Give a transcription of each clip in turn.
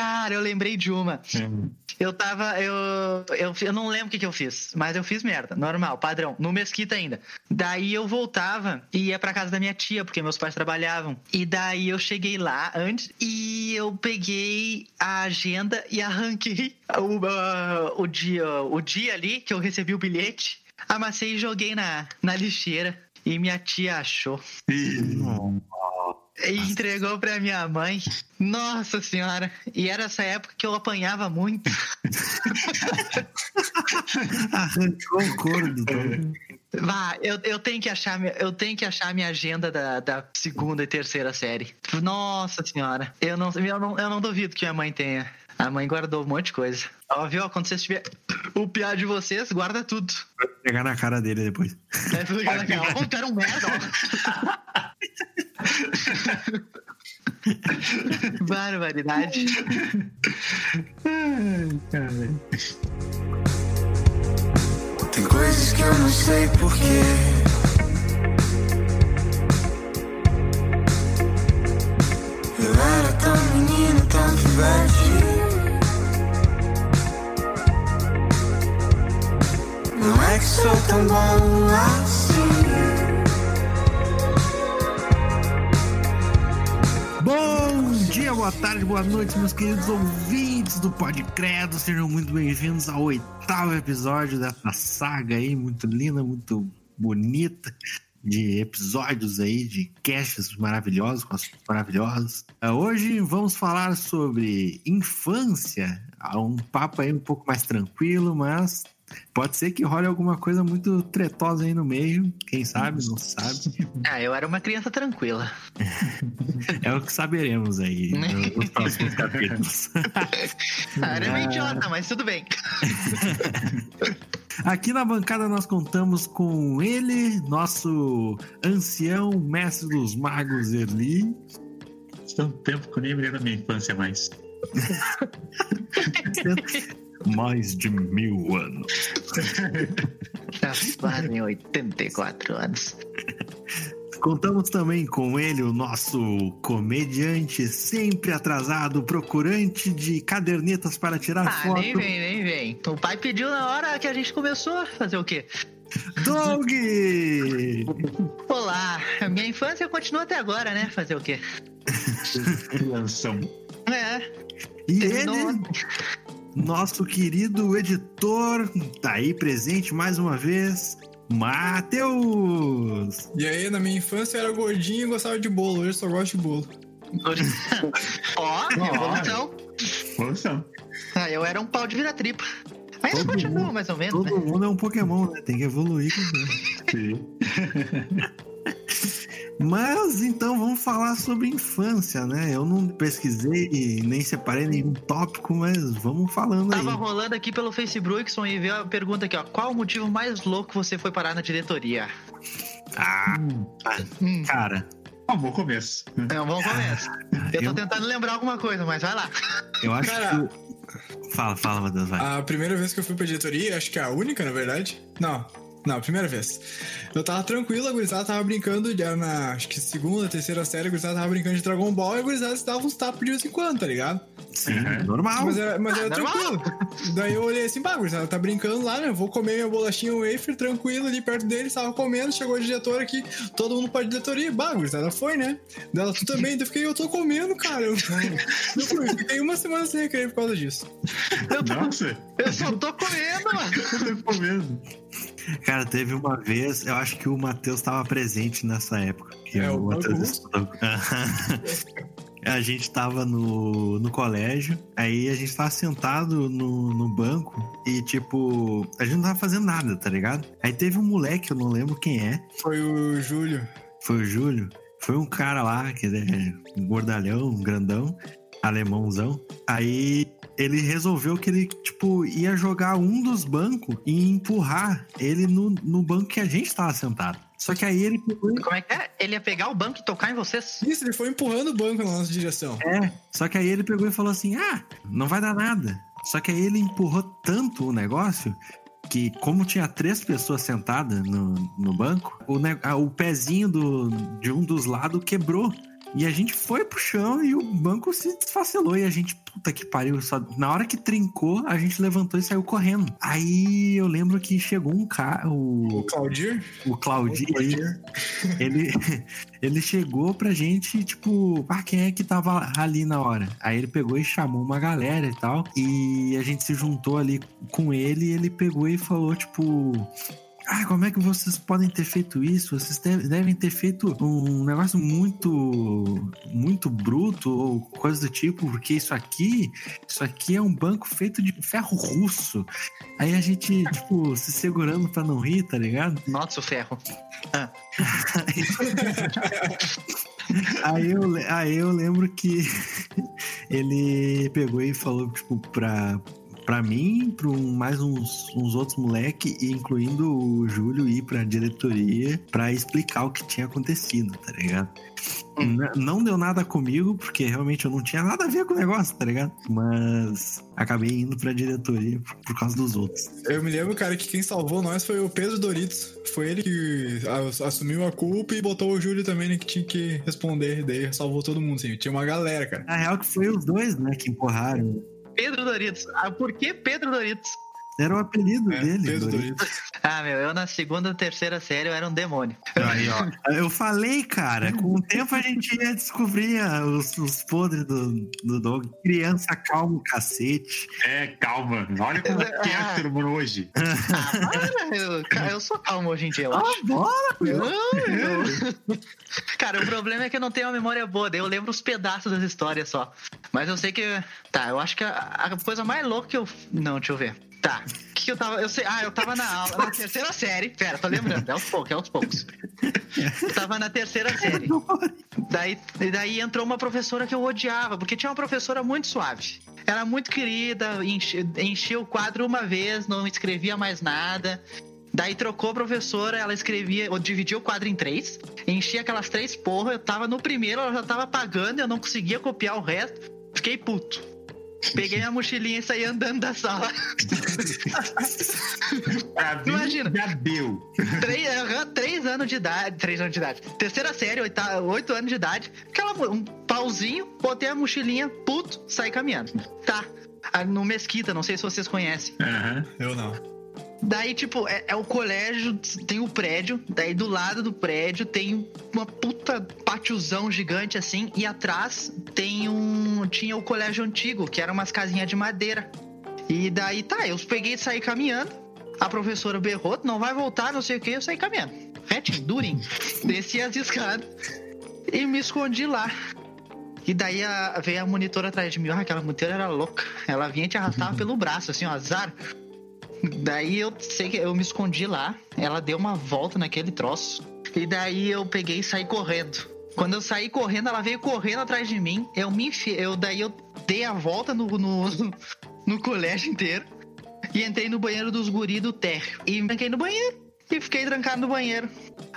Cara, eu lembrei de uma. Hum. Eu tava. Eu, eu, eu não lembro o que, que eu fiz, mas eu fiz merda. Normal, padrão. No Mesquita ainda. Daí eu voltava e ia pra casa da minha tia, porque meus pais trabalhavam. E daí eu cheguei lá antes e eu peguei a agenda e arranquei o, ah, o, dia, o dia ali que eu recebi o bilhete. Amassei e joguei na, na lixeira. E minha tia achou. Entregou pra minha mãe. Nossa senhora. E era essa época que eu apanhava muito. Arrancou o couro do. Vá, eu, eu tenho que achar eu tenho que achar minha agenda da, da segunda e terceira série. Nossa senhora. Eu não, eu não, eu não duvido que minha mãe tenha. A mãe guardou um monte de coisa. Ó, viu? Quando vocês tiver o piar de vocês, guarda tudo. Vai pegar na cara dele depois. Aí fica legal. Ó, tu era um merda, ó. Barbaridade. Tem coisas que eu não sei porquê. Eu era tão menino, tão pivete. Não é que sou tão bom assim. Bom dia, boa tarde, boa noite, meus queridos ouvintes do Pod Credo. Sejam muito bem-vindos ao oitavo episódio dessa saga aí, muito linda, muito bonita, de episódios aí, de casts maravilhosos, com assuntos maravilhosos. Ah, Hoje vamos falar sobre infância, Ah, um papo aí um pouco mais tranquilo, mas pode ser que role alguma coisa muito tretosa aí no meio, quem sabe, não sabe. Ah, eu era uma criança tranquila. É o que saberemos aí no- nos próximos capítulos. Ah, era meio idiota, mas tudo bem. Aqui na bancada nós contamos com ele, nosso ancião mestre dos magos Erli. Tanto tempo que eu nem lembro da minha infância mais. Mais de mil anos. Já fazem 84 anos. Contamos também com ele, o nosso comediante sempre atrasado, procurante de cadernetas para tirar Ah, foto, nem vem, nem vem. O pai pediu na hora que a gente começou. Fazer o quê? Doug! Olá, a minha infância continua até agora, né? Fazer o quê? Crianção. É, E terminou ele. Nosso querido editor, tá aí presente mais uma vez, Matheus! E aí, na minha infância eu era gordinho e gostava de bolo. Hoje eu só gosto de bolo. Ó, evolução. Evolução. Ah, eu era um pau de vira-tripa. Ainda Todo continua, mundo- mais ou menos, né? Todo mundo é um Pokémon, né? Tem que evoluir. Sim. Mas então vamos falar sobre infância, né? Eu não pesquisei e nem separei nenhum tópico, mas vamos falando aí. Tava rolando aqui pelo Facebook e veio a pergunta aqui, ó. Qual o motivo mais louco que você foi parar na diretoria? Ah, Hum, cara, Um bom começo. é um bom começo. Eu tô eu- tentando lembrar alguma coisa, mas vai lá. eu acho Cara. que. Fala, fala, Matheus, vai. A primeira vez que eu fui pra diretoria, acho que é a única, na verdade. Não, não, a primeira vez. Eu tava tranquilo, a gurizada tava brincando, já na, acho que segunda, terceira série, a gurizada tava brincando de Dragon Ball e a gurizada se dava uns tapas de vez em quando, tá ligado? Sim, Uhum. normal. Mas era, mas Ah, era normal. tranquilo. Daí eu olhei assim, bah, gurizada, tá brincando lá, né? Vou comer minha bolachinha wafer tranquilo ali perto deles, tava comendo, chegou a diretora aqui, todo mundo pra diretoria, bah, gurizada, foi, né? Dela, tu também, daí eu fiquei, eu tô comendo, cara. Eu, eu fui, fiquei uma semana sem recreio por causa disso. Nossa, Eu só tô comendo, mano. eu tô comendo. Cara, teve uma vez, eu acho que o Matheus estava presente nessa época. Que É, o Matheus. A gente tava no, no colégio, aí a gente tava sentado no, no banco e, tipo, a gente não tava fazendo nada, tá ligado? Aí teve um moleque, eu não lembro quem é, Foi o Júlio. foi o Júlio. Foi um cara lá, que é um gordalhão, um grandão, alemãozão. Aí ele resolveu que ele, tipo, ia jogar um dos bancos e empurrar ele no, no banco que a gente tava sentado. Só que aí ele pegou Como é que é? Ele ia pegar o banco e tocar em vocês? Isso, ele foi empurrando o banco na nossa direção. É, só que aí ele pegou e falou assim: ah, não vai dar nada. Só que aí ele empurrou tanto o negócio que, como tinha três pessoas sentadas no, no banco, o, ne- ah, o pezinho do, de um dos lados quebrou. E a gente foi pro chão e o banco se desfacelou. E a gente, puta que pariu. Só, na hora que trincou, a gente levantou e saiu correndo. Aí eu lembro que chegou um cara, O o, Claudir? o Claudio, O Claudir. ele, ele chegou pra gente, tipo, ah, quem é que tava ali na hora? Aí ele pegou e chamou uma galera e tal. E a gente se juntou ali com ele e ele pegou e falou, tipo. Ah, como é que vocês podem ter feito isso? Vocês deve- devem ter feito um negócio muito, muito bruto ou coisa do tipo, porque isso aqui, isso aqui é um banco feito de ferro russo. Aí a gente, tipo, se segurando pra não rir, tá ligado? Nossa, o ferro. Aí eu, aí eu lembro que ele pegou e falou, tipo, pra, pra mim, pra um- mais uns, uns outros moleque, incluindo o Júlio, ir pra diretoria pra explicar o que tinha acontecido, tá ligado? N- Não deu nada comigo, porque realmente eu não tinha nada a ver com o negócio, tá ligado? Mas acabei indo pra diretoria por, por causa dos outros. Eu me lembro, cara, que quem salvou nós foi o Pedro Doritos. Foi ele que assumiu a culpa e botou o Júlio também, né, que tinha que responder. Daí salvou todo mundo, assim. Tinha uma galera, cara. Na real que foi os dois, né, que empurraram. Pedro Doritos. Ah, por que Pedro Doritos? Era o apelido É, dele. Pedro Doritos. Doritos. Ah, meu, eu na segunda, terceira série eu era um demônio. Aí, ó. Eu falei, cara, com o tempo a gente ia descobrir os, os podres do, do Doug. Criança calma, cacete. É, calma. Olha como é que é o ser humano hoje. Ah, para, eu, eu sou calmo hoje em dia, eu acho. Ah, bora, meu. Não, eu- Cara, o problema é que eu não tenho uma memória boa, daí eu lembro os pedaços das histórias só. Mas eu sei que. Tá, eu acho que a, a coisa mais louca que eu. Não, deixa eu ver. Tá. O que, eu tava. Eu sei. Ah, eu tava na aula, na terceira série. Pera, tô lembrando, é aos poucos, é aos poucos. Eu tava na terceira série. Daí, daí entrou uma professora que eu odiava, porque tinha uma professora muito suave. Era muito querida, enchia o quadro uma vez, não escrevia mais nada. Daí trocou a professora, ela escrevia, ou dividia o quadro em três, enchia aquelas três porra, eu tava no primeiro, ela já tava pagando, eu não conseguia copiar o resto, fiquei puto. Peguei minha mochilinha e saí andando da sala. Imagina. já deu. três, três anos de idade. Três anos de idade. Terceira série, oita, oito anos de idade. Aquela, um pauzinho, botei a mochilinha, puto, saí caminhando. Tá. Ah, No Mesquita, não sei se vocês conhecem. Aham. Eu não. Daí, tipo, é, é o colégio, tem o prédio, daí do lado do prédio tem uma puta pátiozão gigante assim, e atrás tem um. Tinha o colégio antigo, que era umas casinhas de madeira. E daí, tá, eu peguei e saí caminhando. A professora berrou, não vai voltar, não sei o que, eu saí caminhando. Retinho, durinho. Desci as escadas e me escondi lá. E daí a- veio a monitora atrás de mim. Ah, aquela monitora era louca. Ela vinha e te arrastava pelo braço, assim, ó, azar. Daí eu sei que eu me escondi lá. Ela deu uma volta naquele troço. E daí eu peguei e saí correndo. Quando eu saí correndo, ela veio correndo atrás de mim. Eu me enfi... eu Daí eu dei a volta no, no, no colégio inteiro. E entrei no banheiro dos guri do térreo. E tranquei no banheiro. E fiquei trancado no banheiro.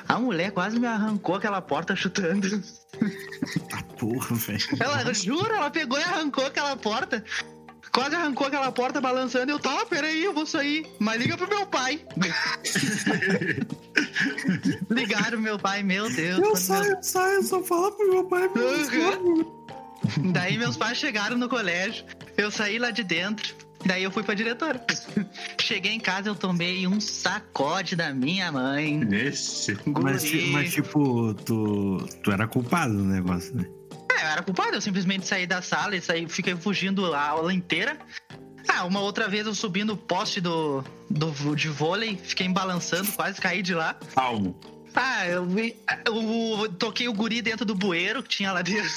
A mulher quase me arrancou aquela porta chutando. Porra, velho. Ela, jura, ela pegou e arrancou aquela porta. Quase arrancou aquela porta balançando. Eu, tá, peraí, eu vou sair. Mas liga pro meu pai. Ligaram meu pai, meu Deus. Eu saio, eu saio, eu só falo pro meu pai. Pro Uhum. Daí meus pais chegaram no colégio. Eu saí lá de dentro. Daí eu fui pra diretora. Cheguei em casa, eu tomei um sacode da minha mãe. Nesse. Mas, mas, tipo, tu, tu era culpado do negócio, né? É, eu era culpado, eu simplesmente saí da sala e saí, fiquei fugindo a aula inteira. Ah, uma outra vez eu subi no poste do, do, de vôlei, fiquei balançando, quase caí de lá. Calmo. Ah, eu, vi- eu, eu toquei o guri dentro do bueiro que tinha lá dentro.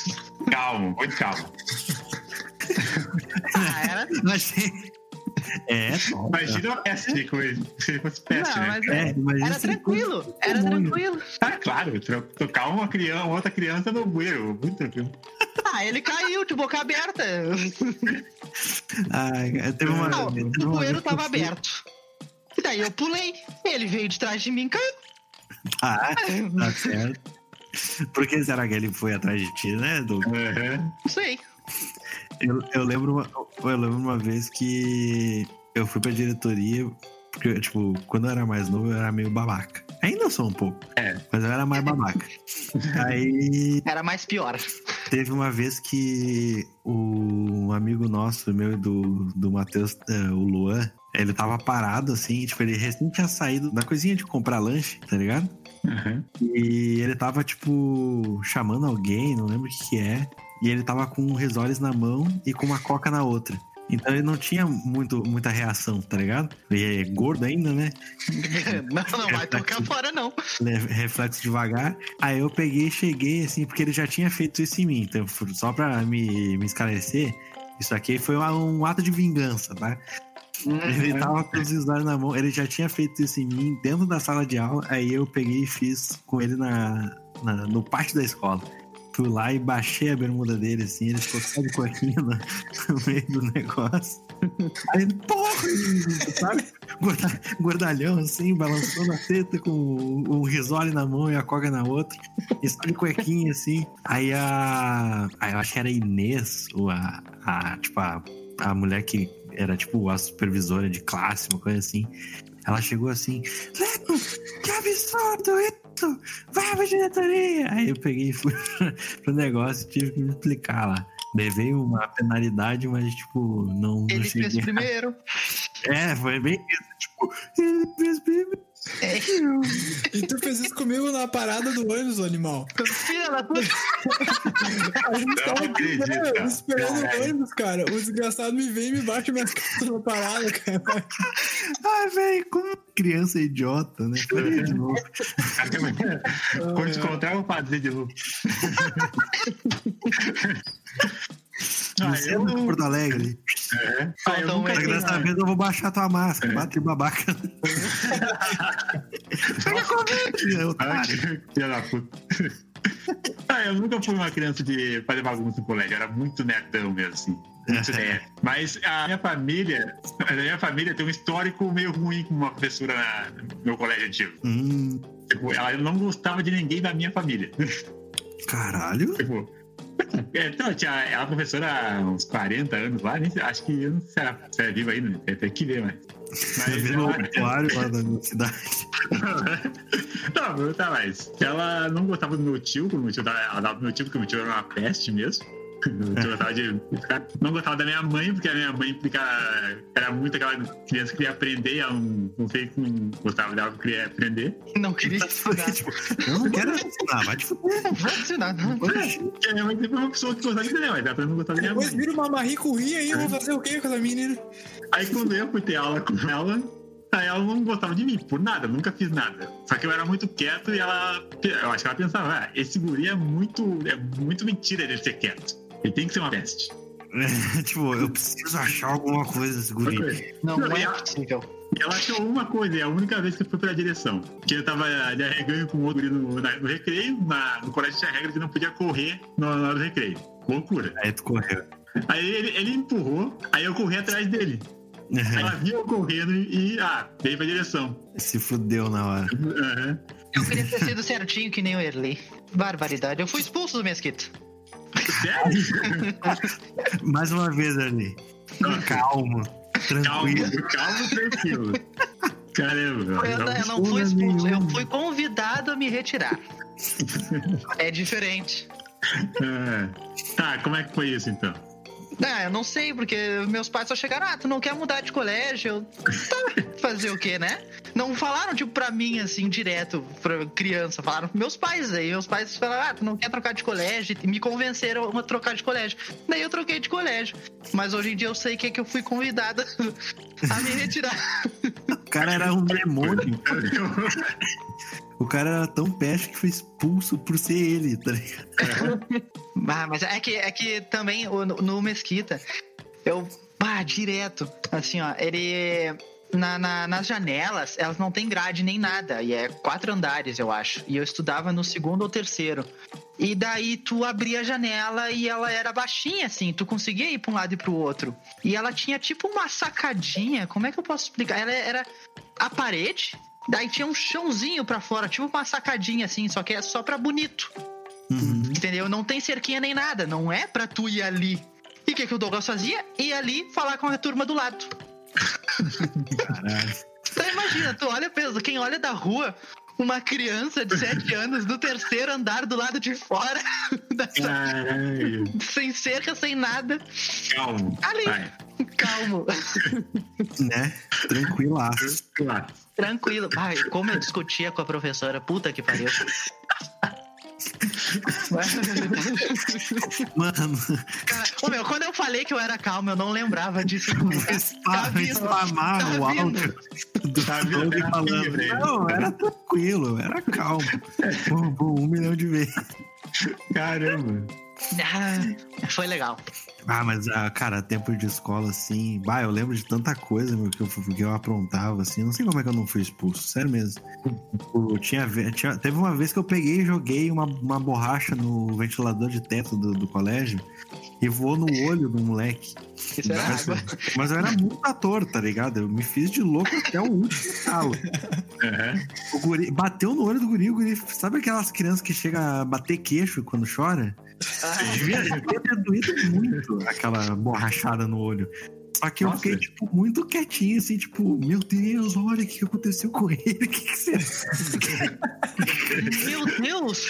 Calmo, muito calmo. Ah, era. Mas, é. Imagina uma peste de coisa. Se fosse peste, Não, né? mas É, era ele tranquilo, era tranquilo. Ah, claro, tocar uma criança, uma outra criança no bueiro. Muito tranquilo. Ah, ele caiu de boca aberta. Ai, cara, teve uma, Não, teve o bueiro tava aberto. E daí eu pulei. Ele veio de trás de mim e caiu. Ah, tá certo. Por que será que ele foi atrás de ti, né, Doug? Aham. Não sei. Eu, eu lembro uma, eu lembro uma vez que eu fui pra diretoria, porque, tipo, quando eu era mais novo, eu era meio babaca. Ainda sou um pouco. É, Mas eu era mais babaca. Aí Era mais pior. teve uma vez que o um amigo nosso, meu e do, do Matheus, eh, o Luan, ele tava parado assim, tipo, ele recém tinha saído da coisinha de comprar lanche, tá ligado? Aham. E ele tava, tipo, chamando alguém, não lembro o que, que é. E ele tava com um risoles na mão e com uma coca na outra. Então ele não tinha muito, muita reação, tá ligado? Ele é gordo ainda, né? Não, não vai tocar fora, não. Le- Reflexo devagar. Aí eu peguei e cheguei, assim, porque ele já tinha feito isso em mim. Então, só pra me, me esclarecer, isso aqui foi um ato de vingança, tá? Ele tava com os risoles na mão, ele já tinha feito isso em mim dentro da sala de aula. Aí eu peguei e fiz com ele na, na- no pátio da escola. Fui lá e baixei a bermuda dele, assim, ele ficou só de coquinha no, meio do negócio. Aí porra! Sabe? Gorda- Gordalhão, assim, balançando a teta com o risole na mão e a coca na outra. E só de cuequinha, assim. Aí a. Aí eu acho que era Inês, ou a. a tipo, a, a mulher que era tipo a supervisora de classe, uma coisa assim. Ela chegou assim, Leco, que absurdo isso! Vai pra diretoria! Aí eu peguei e fui pro negócio e tive que me explicar lá. Levei uma penalidade, mas, tipo, não, não Ele cheguei. fez primeiro. É, foi bem isso. Tipo, ele fez primeiro. E tu fez isso comigo na parada do ônibus, animal. Filha da puta. A gente tava acredito, né, esperando o ônibus, cara. O desgraçado me vem e me bate minhas costas na parada, cara. Ai, velho, como criança idiota, né? Falei de novo. Quando te encontrar, eu vou fazer de novo. No Ah, centro de eu, Porto Alegre. é. ah, eu um nunca dessa vez eu vou baixar tua máscara. É. Bate babaca. Pega Covid, Ah, otário. que Filha da puta. Ah, eu nunca fui uma criança de fazer bagunça no colégio, eu era muito nerdão mesmo, assim. Muito nerd. Mas a minha família, a minha família tem um histórico meio ruim com uma professora na- no meu colégio antigo. Hum, Tipo, ela não gostava de ninguém da minha família. caralho. tipo, então, tinha, ela é professora há uns 40 anos lá, nem, acho que eu não sei se é viva ainda, né? tem que ver, mas. Mas o ela, aquário lá da cidade. não, tá mais. Ela não gostava do meu tio, como meu tio dava, ela dava pro meu tio, porque meu tio era uma peste mesmo. Não gostava da minha mãe, porque a minha mãe implica, era muito aquela criança que queria aprender, ela não, não sei como gostava dela, que queria aprender. Não queria ensinar. tipo, eu não quero ensinar, vai te fuder. Não vou ensinar, não. Porque a minha mãe sempre foi uma pessoa que gostava de aprender, mas ela não gostava da minha Depois mãe. vira uma marricuinha aí, eu vou fazer o quê com essa menina? Aí quando eu fui ter aula com ela, aí ela não gostava de mim, por nada, nunca fiz nada. Só que eu era muito quieto e ela. Eu acho que ela pensava, ah, esse guri é muito. É muito mentira ele ser quieto. Ele tem que ser uma peste. tipo, eu preciso achar alguma coisa desse guri. Não, não e é possível. E ela achou uma coisa, é a única vez que eu fui pela direção. Que eu tava de arreganho com outro guri no, na- no recreio, na- no colégio tinha regra que não podia correr na hora do recreio. Loucura. Aí tu correu. Aí ele, ele empurrou, aí eu corri atrás dele. Aí ela viu eu correndo e, ah, veio pra direção. Se fudeu na hora. Aham. Eu queria ter sido certinho que nem o Erley. Barbaridade. Eu fui expulso do Mesquita. Sério? Mais uma vez ali. Calmo. Tranquilo. Calma, calma, tranquilo. Caramba. Eu, não- eu não fui expulso, eu fui convidado a me retirar. É diferente. Ah, Tá, como é que foi isso então? Ah, eu não sei, porque meus pais só chegaram, ah, tu não quer mudar de colégio? Eu, tá, fazer o quê, né? Não falaram, tipo, pra mim, assim, direto, pra criança. Falaram pros meus pais aí. Meus pais falaram, ah, tu não quer trocar de colégio? E me convenceram a trocar de colégio. Daí eu troquei de colégio. Mas hoje em dia eu sei que é que eu fui convidada a me retirar. O cara era um demônio. O cara era tão peste que foi expulso por ser ele, tá ligado? Ah, mas é que, é que também no, Mesquita, eu. Pá, direto. Assim, ó, ele. Na, na- nas janelas, elas não tem grade nem nada. E é quatro andares, eu acho. E eu estudava no segundo ou terceiro. E daí tu abria a janela e ela era baixinha, assim. Tu conseguia ir pra um lado e pro outro. E ela tinha tipo uma sacadinha. Como é que eu posso explicar? Ela era a parede. Daí tinha um chãozinho pra fora, tipo uma sacadinha assim, só que é só pra bonito. Uhum. Entendeu? Não tem cerquinha nem nada. Não é pra tu ir ali. E o que, que o Douglas fazia? Ia ali falar com a turma do lado. Caralho. Então imagina, tu olha, pensa, quem olha da rua, uma criança de 7 anos no terceiro andar do lado de fora, Caralho. sem cerca, sem nada. Calmo. Ali. Vai. Calmo, Né? Tranquilaço. Tranquilo. Ai, como eu discutia com a professora, puta que pariu. Mano, Cara, ô, meu, quando eu falei que eu era calmo, eu não lembrava disso. spam, spamaram o Tá áudio do Tá vindo, era falando. Não, era tranquilo, era calmo. Um milhão de vezes. Caramba. Ah, foi legal. Ah, mas, ah, cara, tempo de escola, assim. Bah, eu lembro de tanta coisa, meu, que eu, que eu aprontava, assim. Não sei como é que eu não fui expulso, sério mesmo. Eu tinha, tinha- teve uma vez que eu peguei e joguei uma, uma borracha no ventilador de teto do, do colégio e voou no olho do moleque. Isso era Mas, água. mas eu era muito ator, tá ligado? Eu me fiz de louco até o último calo. Aham. O guri bateu no olho do guri, o guri. Sabe aquelas crianças que chegam a bater queixo quando chora? Devia, devia ter doído muito aquela borrachada no olho. Só que eu Nossa. fiquei, tipo, muito quietinho, assim, tipo, meu Deus, olha o que aconteceu com ele. O que, que você. Meu Deus!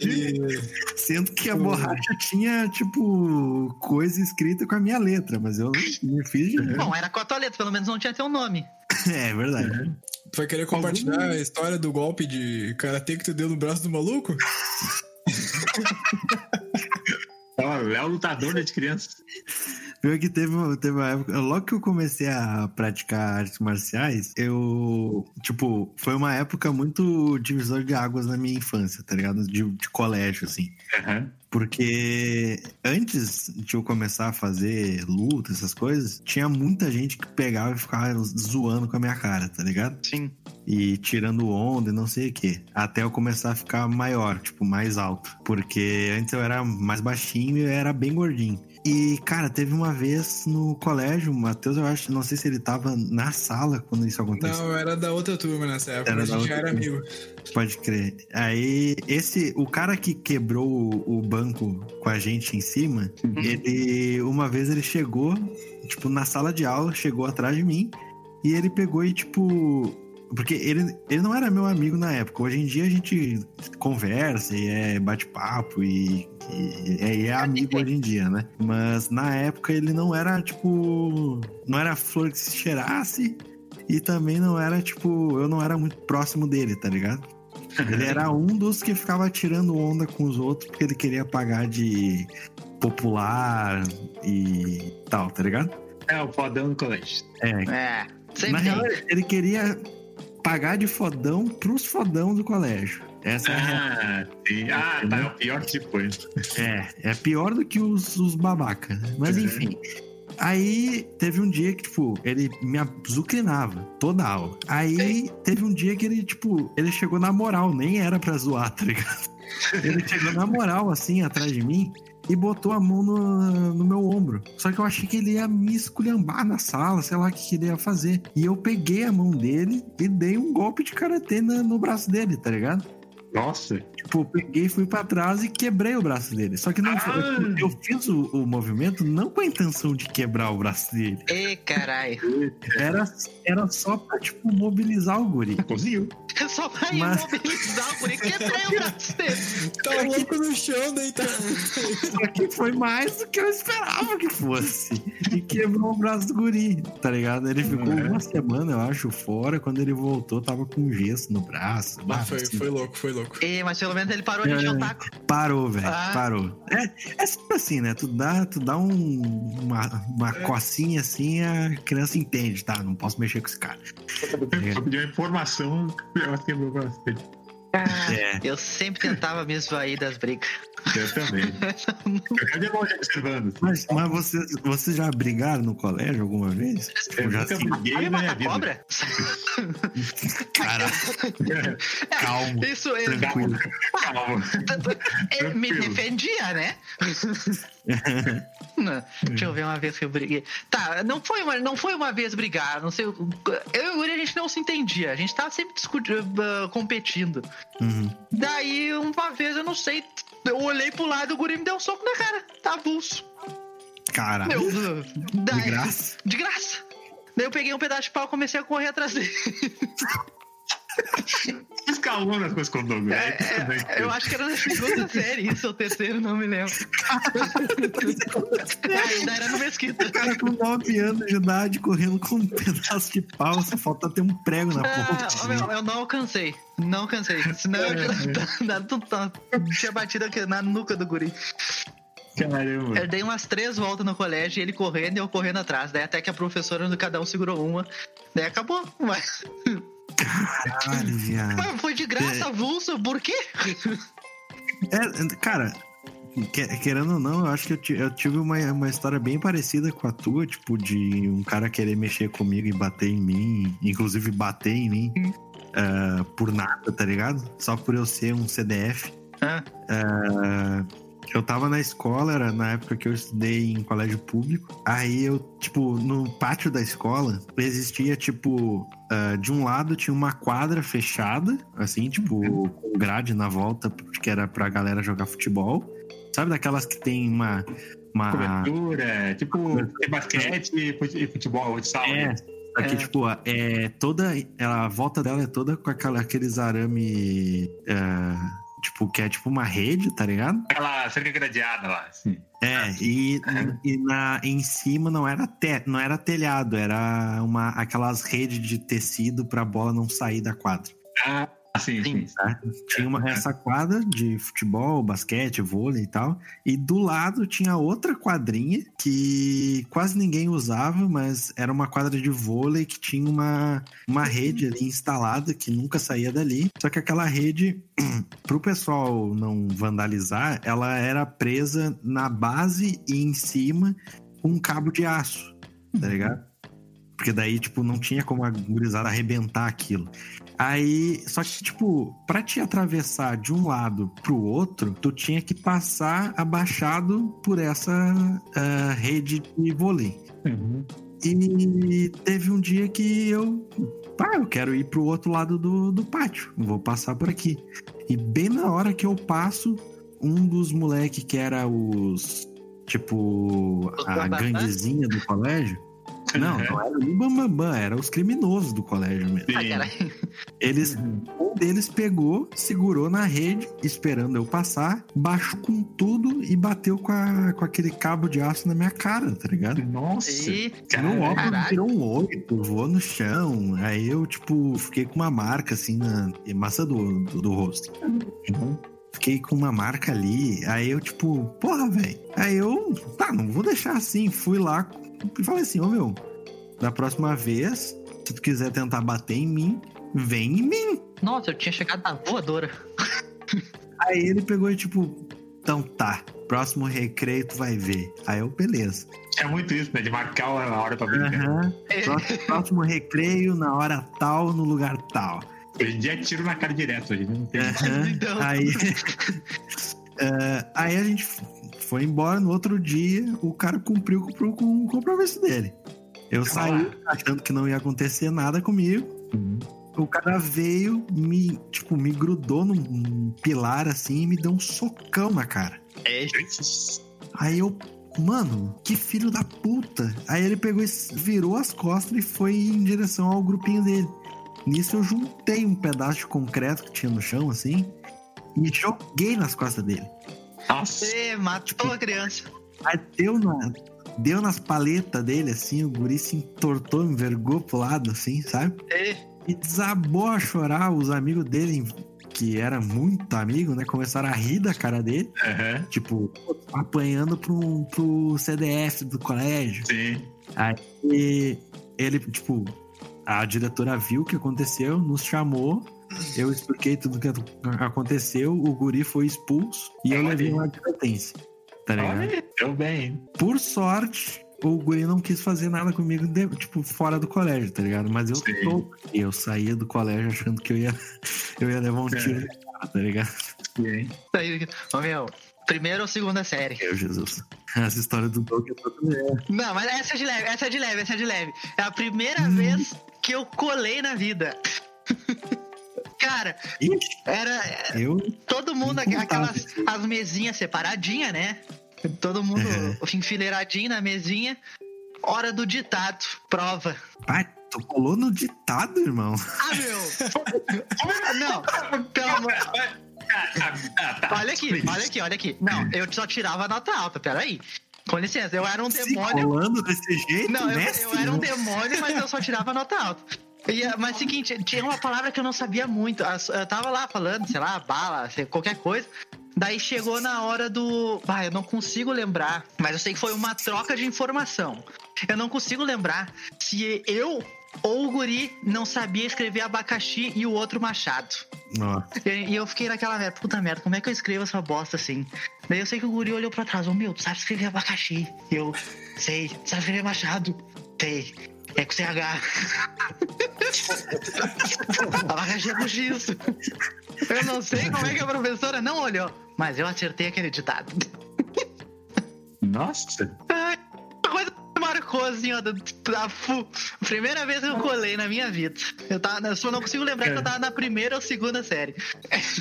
E- Sendo que a borracha tinha, tipo, coisa escrita com a minha letra, mas eu me fiz de. Bom, era com a tua letra, pelo menos não tinha teu nome. É verdade. Tu vai querer compartilhar a história do golpe de karatê que tu deu no braço do maluco? Ó, Léo lutador de crianças. Pior que teve, uma- teve uma época. Logo que eu comecei a praticar artes marciais, eu. Tipo, foi uma época muito divisor de águas na minha infância, tá ligado? De, de colégio, assim. Aham. Porque antes de eu começar a fazer luta, essas coisas, tinha muita gente que pegava e ficava zoando com a minha cara, tá ligado? Sim. E tirando onda e não sei o quê. Até eu começar a ficar maior, tipo, mais alto. Porque antes eu era mais baixinho e eu era bem gordinho. E, cara, teve uma vez no colégio, o Matheus, eu acho, não sei se ele tava na sala quando isso aconteceu. Não, era da outra turma nessa época, Era a da gente já outra era turma. amigo. Pode crer. Aí, esse, o cara que quebrou o, o banco com a gente em cima, ele, uma vez ele chegou, tipo, na sala de aula, chegou atrás de mim, e ele pegou e, tipo. Porque ele, ele não era meu amigo na época. Hoje em dia a gente conversa e é bate-papo e, e, é- e é amigo hoje em dia, né? Mas na época ele não era, tipo. Não era flor que se cheirasse. E também não era, tipo, eu não era muito próximo dele, tá ligado? Ele era um dos que ficava tirando onda com os outros porque ele queria pagar de popular e tal, tá ligado? É o fodão do colégio. É, É. na real, ele queria pagar de fodão pros fodão do colégio. Essa é a. Ah, sim. Ah, tá. É o pior tipo. hein? É, é pior do que os, os babaca. né? Mas Uhum. enfim. Aí teve um dia que, tipo, ele me azucrinava toda a aula. Aí teve um dia que ele, tipo, ele chegou na moral, nem era pra zoar, tá ligado? Ele chegou na moral, assim, atrás de mim e botou a mão no, no meu ombro. Só que eu achei que ele ia me esculhambar na sala, sei lá o que, que ele ia fazer. E eu peguei a mão dele e dei um golpe de karatê na- no braço dele, tá ligado? Nossa. Tipo, eu peguei, fui pra trás e quebrei o braço dele. Só que não foi. Ah! Eu fiz o, o movimento não com a intenção de quebrar o braço dele. Ê, caralho. Era, era só pra, tipo, mobilizar o guri. Conseguiu. Eu só pra Mas- imobilizar o guri. Quebrei o braço dele. Tá louco no chão, deitado. Só que foi mais do que eu esperava que fosse. E quebrou o braço do guri, tá ligado? Ele ficou Uhum. uma semana, eu acho, fora. Quando ele voltou, tava com gesso no braço. Ah, Ah, foi, assim, foi louco, foi louco. Ê, mas pelo menos ele parou de É. encher o taco. Parou, velho. Ah. Parou. É, é sempre assim, né? Tu dá, tu dá um, uma, uma É. cocinha assim, a criança entende, tá? Não posso mexer com esse cara. Eu pedi uma informação, ela quebrou o braço dele. É. Eu sempre tentava me esvair das brigas. Eu também. Longe observando. Mas, mas vocês, vocês já brigaram no colégio alguma vez? Eu já nunca briguei na minha matar vida. cobra? Cara, calmo, Isso é, tranquilo. Calma. é, me Tranquilo. defendia, né? Não, Deixa eu ver uma vez que eu briguei. Tá, não foi uma, não foi uma vez brigar, não sei. Eu e o Guri a gente não se entendia. A gente tava sempre discutindo, ah, competindo. Uhum. Daí, uma vez, eu não sei, eu olhei pro lado e o Guri me deu um soco na cara. Tá avulso. Caralho, Eu, de graça. De graça. Daí eu peguei um pedaço de pau e comecei a correr atrás dele. escalou nas coisas com o Douglas. É. É, eu acho que era na segunda série, isso, ou terceiro, não me lembro. Ah, Ainda era no Mesquita. O cara com 9 anos de idade correndo com um pedaço de pau, só falta ter um prego na ponta. Ah, meu, eu não alcancei. Não alcancei. Senão eu tinha, tinha batido aqui na nuca do guri. Caramba. Eu dei umas três voltas no colégio, ele correndo e eu correndo atrás. Daí até que a professora, cada um segurou uma. Daí acabou. Mas... Caralho, viado. Mas foi de graça, avulso, por quê? É, cara, que- querendo ou não, eu acho que eu, ti- eu tive uma, uma história bem parecida com a tua, tipo, de um cara querer mexer comigo e bater em mim, inclusive bater em mim, ah, por nada, tá ligado? Só por eu ser um CDF. Ah, Ah, eu tava na escola, era na época que eu estudei em colégio público. Aí eu, tipo, no pátio da escola, existia, tipo, ah, de um lado tinha uma quadra fechada, assim, tipo, com grade na volta, que era pra galera jogar futebol. Sabe daquelas que tem uma. uma Cobertura, tipo, tem basquete e fute- futebol, futsal. é, que, É. tipo, é toda. A volta dela é toda com aquela, aqueles arame. ah, tipo, que é tipo uma rede, tá ligado? Aquela cerca gradeada lá, assim. É, e, Uhum. e na, em cima não era, te, não era telhado, era uma, aquelas redes de tecido pra bola não sair da quadra. Ah, sim, Sim. sim. Tá? Tinha uma, essa quadra de futebol, basquete, vôlei e tal. E do lado tinha outra quadrinha que quase ninguém usava, mas era uma quadra de vôlei que tinha uma, uma rede ali instalada que nunca saía dali. Só que aquela rede, pro pessoal não vandalizar, ela era presa na base e em cima com um cabo de aço, tá ligado? Porque daí, tipo, não tinha como a gurizada arrebentar aquilo. Aí, só que, tipo, pra te atravessar de um lado pro outro, tu tinha que passar abaixado por essa ah, rede de vôlei. Uhum. E teve um dia que eu. Pá, eu quero ir pro outro lado do, do pátio. Vou passar por aqui. E bem na hora que eu passo, um dos moleques que era os. Tipo, a ganguezinha do colégio. Não, não era o Bambambam, era os criminosos do colégio mesmo. ah. Eles, um deles pegou, segurou na rede, esperando eu passar, baixou com tudo e bateu com, a- com aquele cabo de aço na minha cara, tá ligado? Nossa. Meu óculos Caralho. virou um oito, voou no chão. Aí eu, tipo, fiquei com uma marca assim na massa do, do, do rosto. Uhum. Fiquei com uma marca ali. Aí eu, tipo, porra, velho. Aí eu, tá, não vou deixar assim. Fui lá e falei assim: Ô meu, da próxima vez, se tu quiser tentar bater em mim, vem em mim. Nossa, eu tinha chegado na voadora. Aí ele pegou e, tipo, então tá, próximo recreio tu vai ver. Aí eu, beleza. É muito isso, né? De marcar a hora pra brincar. Aham. Próximo, próximo recreio, na hora tal, no lugar tal. Hoje em dia é tiro na cara direto. Hoje não tem. Então. Aí, Eh, aí a gente foi embora. No outro dia, o cara cumpriu com, com o compromisso dele. Eu saí achando que não ia acontecer nada comigo. Uhum. O cara veio, me, tipo, me grudou num, num pilar assim e me deu um socão na cara. É, Aí eu, mano, que filho da puta. Aí ele pegou e virou as costas e foi em direção ao grupinho dele. Nisso eu juntei um pedaço de concreto que tinha no chão, assim, e joguei nas costas dele. Nossa. você matou a criança. Aí deu, na, deu nas paletas dele, assim, o guri se entortou, envergou pro lado, assim, sabe? E... E desabou a chorar. Os amigos dele, que era muito amigo, né, começaram a rir da cara dele. Aham. Tipo, apanhando pro, pro CDF do colégio. Sim. E ele, tipo, a diretora viu o que aconteceu, nos chamou. Eu expliquei tudo o que aconteceu. O guri foi expulso e eu Olha levei aí. uma advertência. Tá ligado? Olha, deu bem. Por sorte, o guri não quis fazer nada comigo, de- tipo, fora do colégio, tá ligado? Mas eu Sim. tô. Eu saía do colégio achando que eu ia, eu ia levar um É. tiro cara, tá ligado? Sim. Aí, Ô, meu, primeira ou segunda série? Meu Jesus. Essa história do Doug é toda Não, mas essa é de leve, essa é de leve, essa é de leve. É a primeira Hum. vez que eu colei na vida. Cara, Ixi, era eu. todo mundo, aquelas as mesinhas separadinhas, né? Todo mundo Uhum. enfileiradinho na mesinha. Hora do ditado, prova. Ah, tu colou no ditado, irmão. Ah, meu! Não, pelo amor. Ah, tá. Olha aqui, olha aqui, olha aqui. Não, eu só tirava nota alta, peraí. Com licença, eu era um Se demônio. colando desse jeito, Não, eu, mestre, eu era um demônio, mas eu só tirava nota alta. E, eh, mas seguinte, tinha uma palavra que eu não sabia muito. Eu tava lá falando, sei lá, bala, qualquer coisa. Daí chegou na hora do. Ah, eu não consigo lembrar. Mas eu sei que foi uma troca de informação. Eu não consigo lembrar se eu ou o guri não sabia escrever abacaxi e o outro machado. E eu fiquei naquela merda, puta merda, como é que eu escrevo essa bosta assim? Daí eu sei que o guri olhou pra trás, ô meu, tu sabe escrever abacaxi? E eu, sei, tu sabe escrever machado? Sei, é com CH. abacaxi é com X. Eu não sei como é que a professora não olhou, mas eu acertei aquele ditado. Nossa. Ai, uma coisa que marcou assim, ó, da, fu. Primeira vez que eu colei na minha vida. Eu, tava, eu só não consigo lembrar que eu tava na primeira ou segunda série.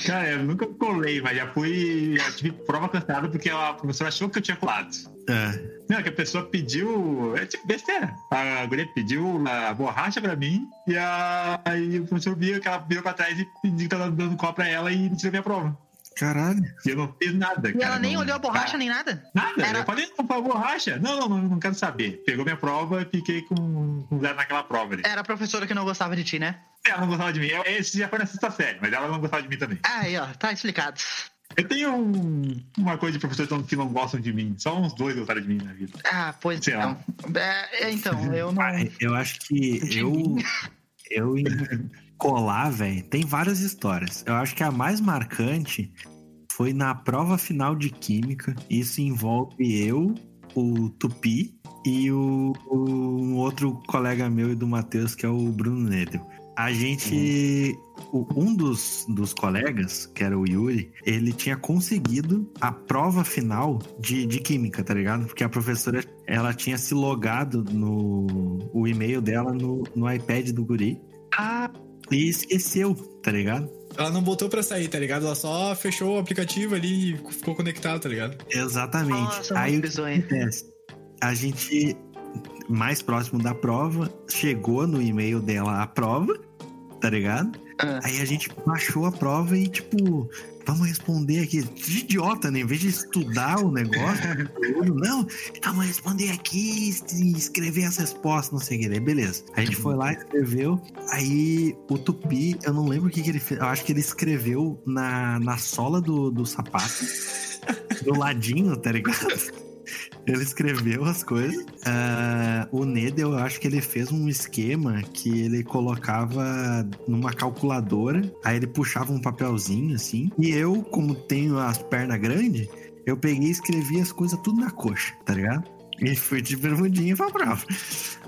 Cara, eu nunca colei, mas já fui. Já tive prova cancelada porque a professora achou que eu tinha colado. É. Não, que a pessoa pediu. É tipo besteira. A guria pediu a borracha pra mim e a, aí o professor viu que ela virou pra trás e pediu que tava dando cola pra ela e tirou minha prova. Caralho. E eu não fiz nada. E cara, ela nem não- olhou a borracha Ah, nem nada. Nada. Era- Eu falei, não, pra borracha. Não, não, não, não quero saber. Pegou minha prova e fiquei com, com zero naquela prova ali. Era a professora que não gostava de ti, né? Ela não gostava de mim. Eu- Esse já foi na sexta série, mas ela não gostava de mim também. Aí, ó, tá explicado. Eu tenho um- uma coisa de professores que não gostam de mim. Só uns dois gostaram de mim na vida. Ah, pois Sei então. É, é, então, eu não. Ah, Eu acho que eu. Eu colar, velho, tem várias histórias. Eu acho que a mais marcante foi na prova final de Química. Isso envolve eu, o Tupi e o, o- um outro colega meu e do Matheus, que é o Bruno Nedel. A gente. um dos, dos colegas, que era o Yuri, ele tinha conseguido a prova final de, de química, tá ligado? Porque a professora ela tinha se logado no o e-mail dela no, no iPad do Guri Ah, e esqueceu, tá ligado? Ela não botou pra sair, tá ligado? Ela só fechou o aplicativo ali e ficou conectado, tá ligado? Exatamente. nossa, Aí o que acontece? A gente, mais próximo da prova, chegou no e-mail dela a prova, tá ligado? Ah. Aí a gente baixou a prova e, tipo, vamos responder aqui. De idiota, né? Em vez de estudar o negócio, não, vamos responder aqui e escrever as respostas, não sei o que. Daí, beleza. A gente foi lá, escreveu. Aí o Tupi, eu não lembro o que, que ele fez. Eu acho que ele escreveu na, na sola do, do sapato, do ladinho, tá ligado? Ele escreveu as coisas. Ah, o Nedel, eu acho que ele fez um esquema que ele colocava numa calculadora, aí ele puxava um papelzinho assim. E eu, como tenho as pernas grandes, eu peguei e escrevi as coisas tudo na coxa, tá ligado? E fui de bermudinha pra prova.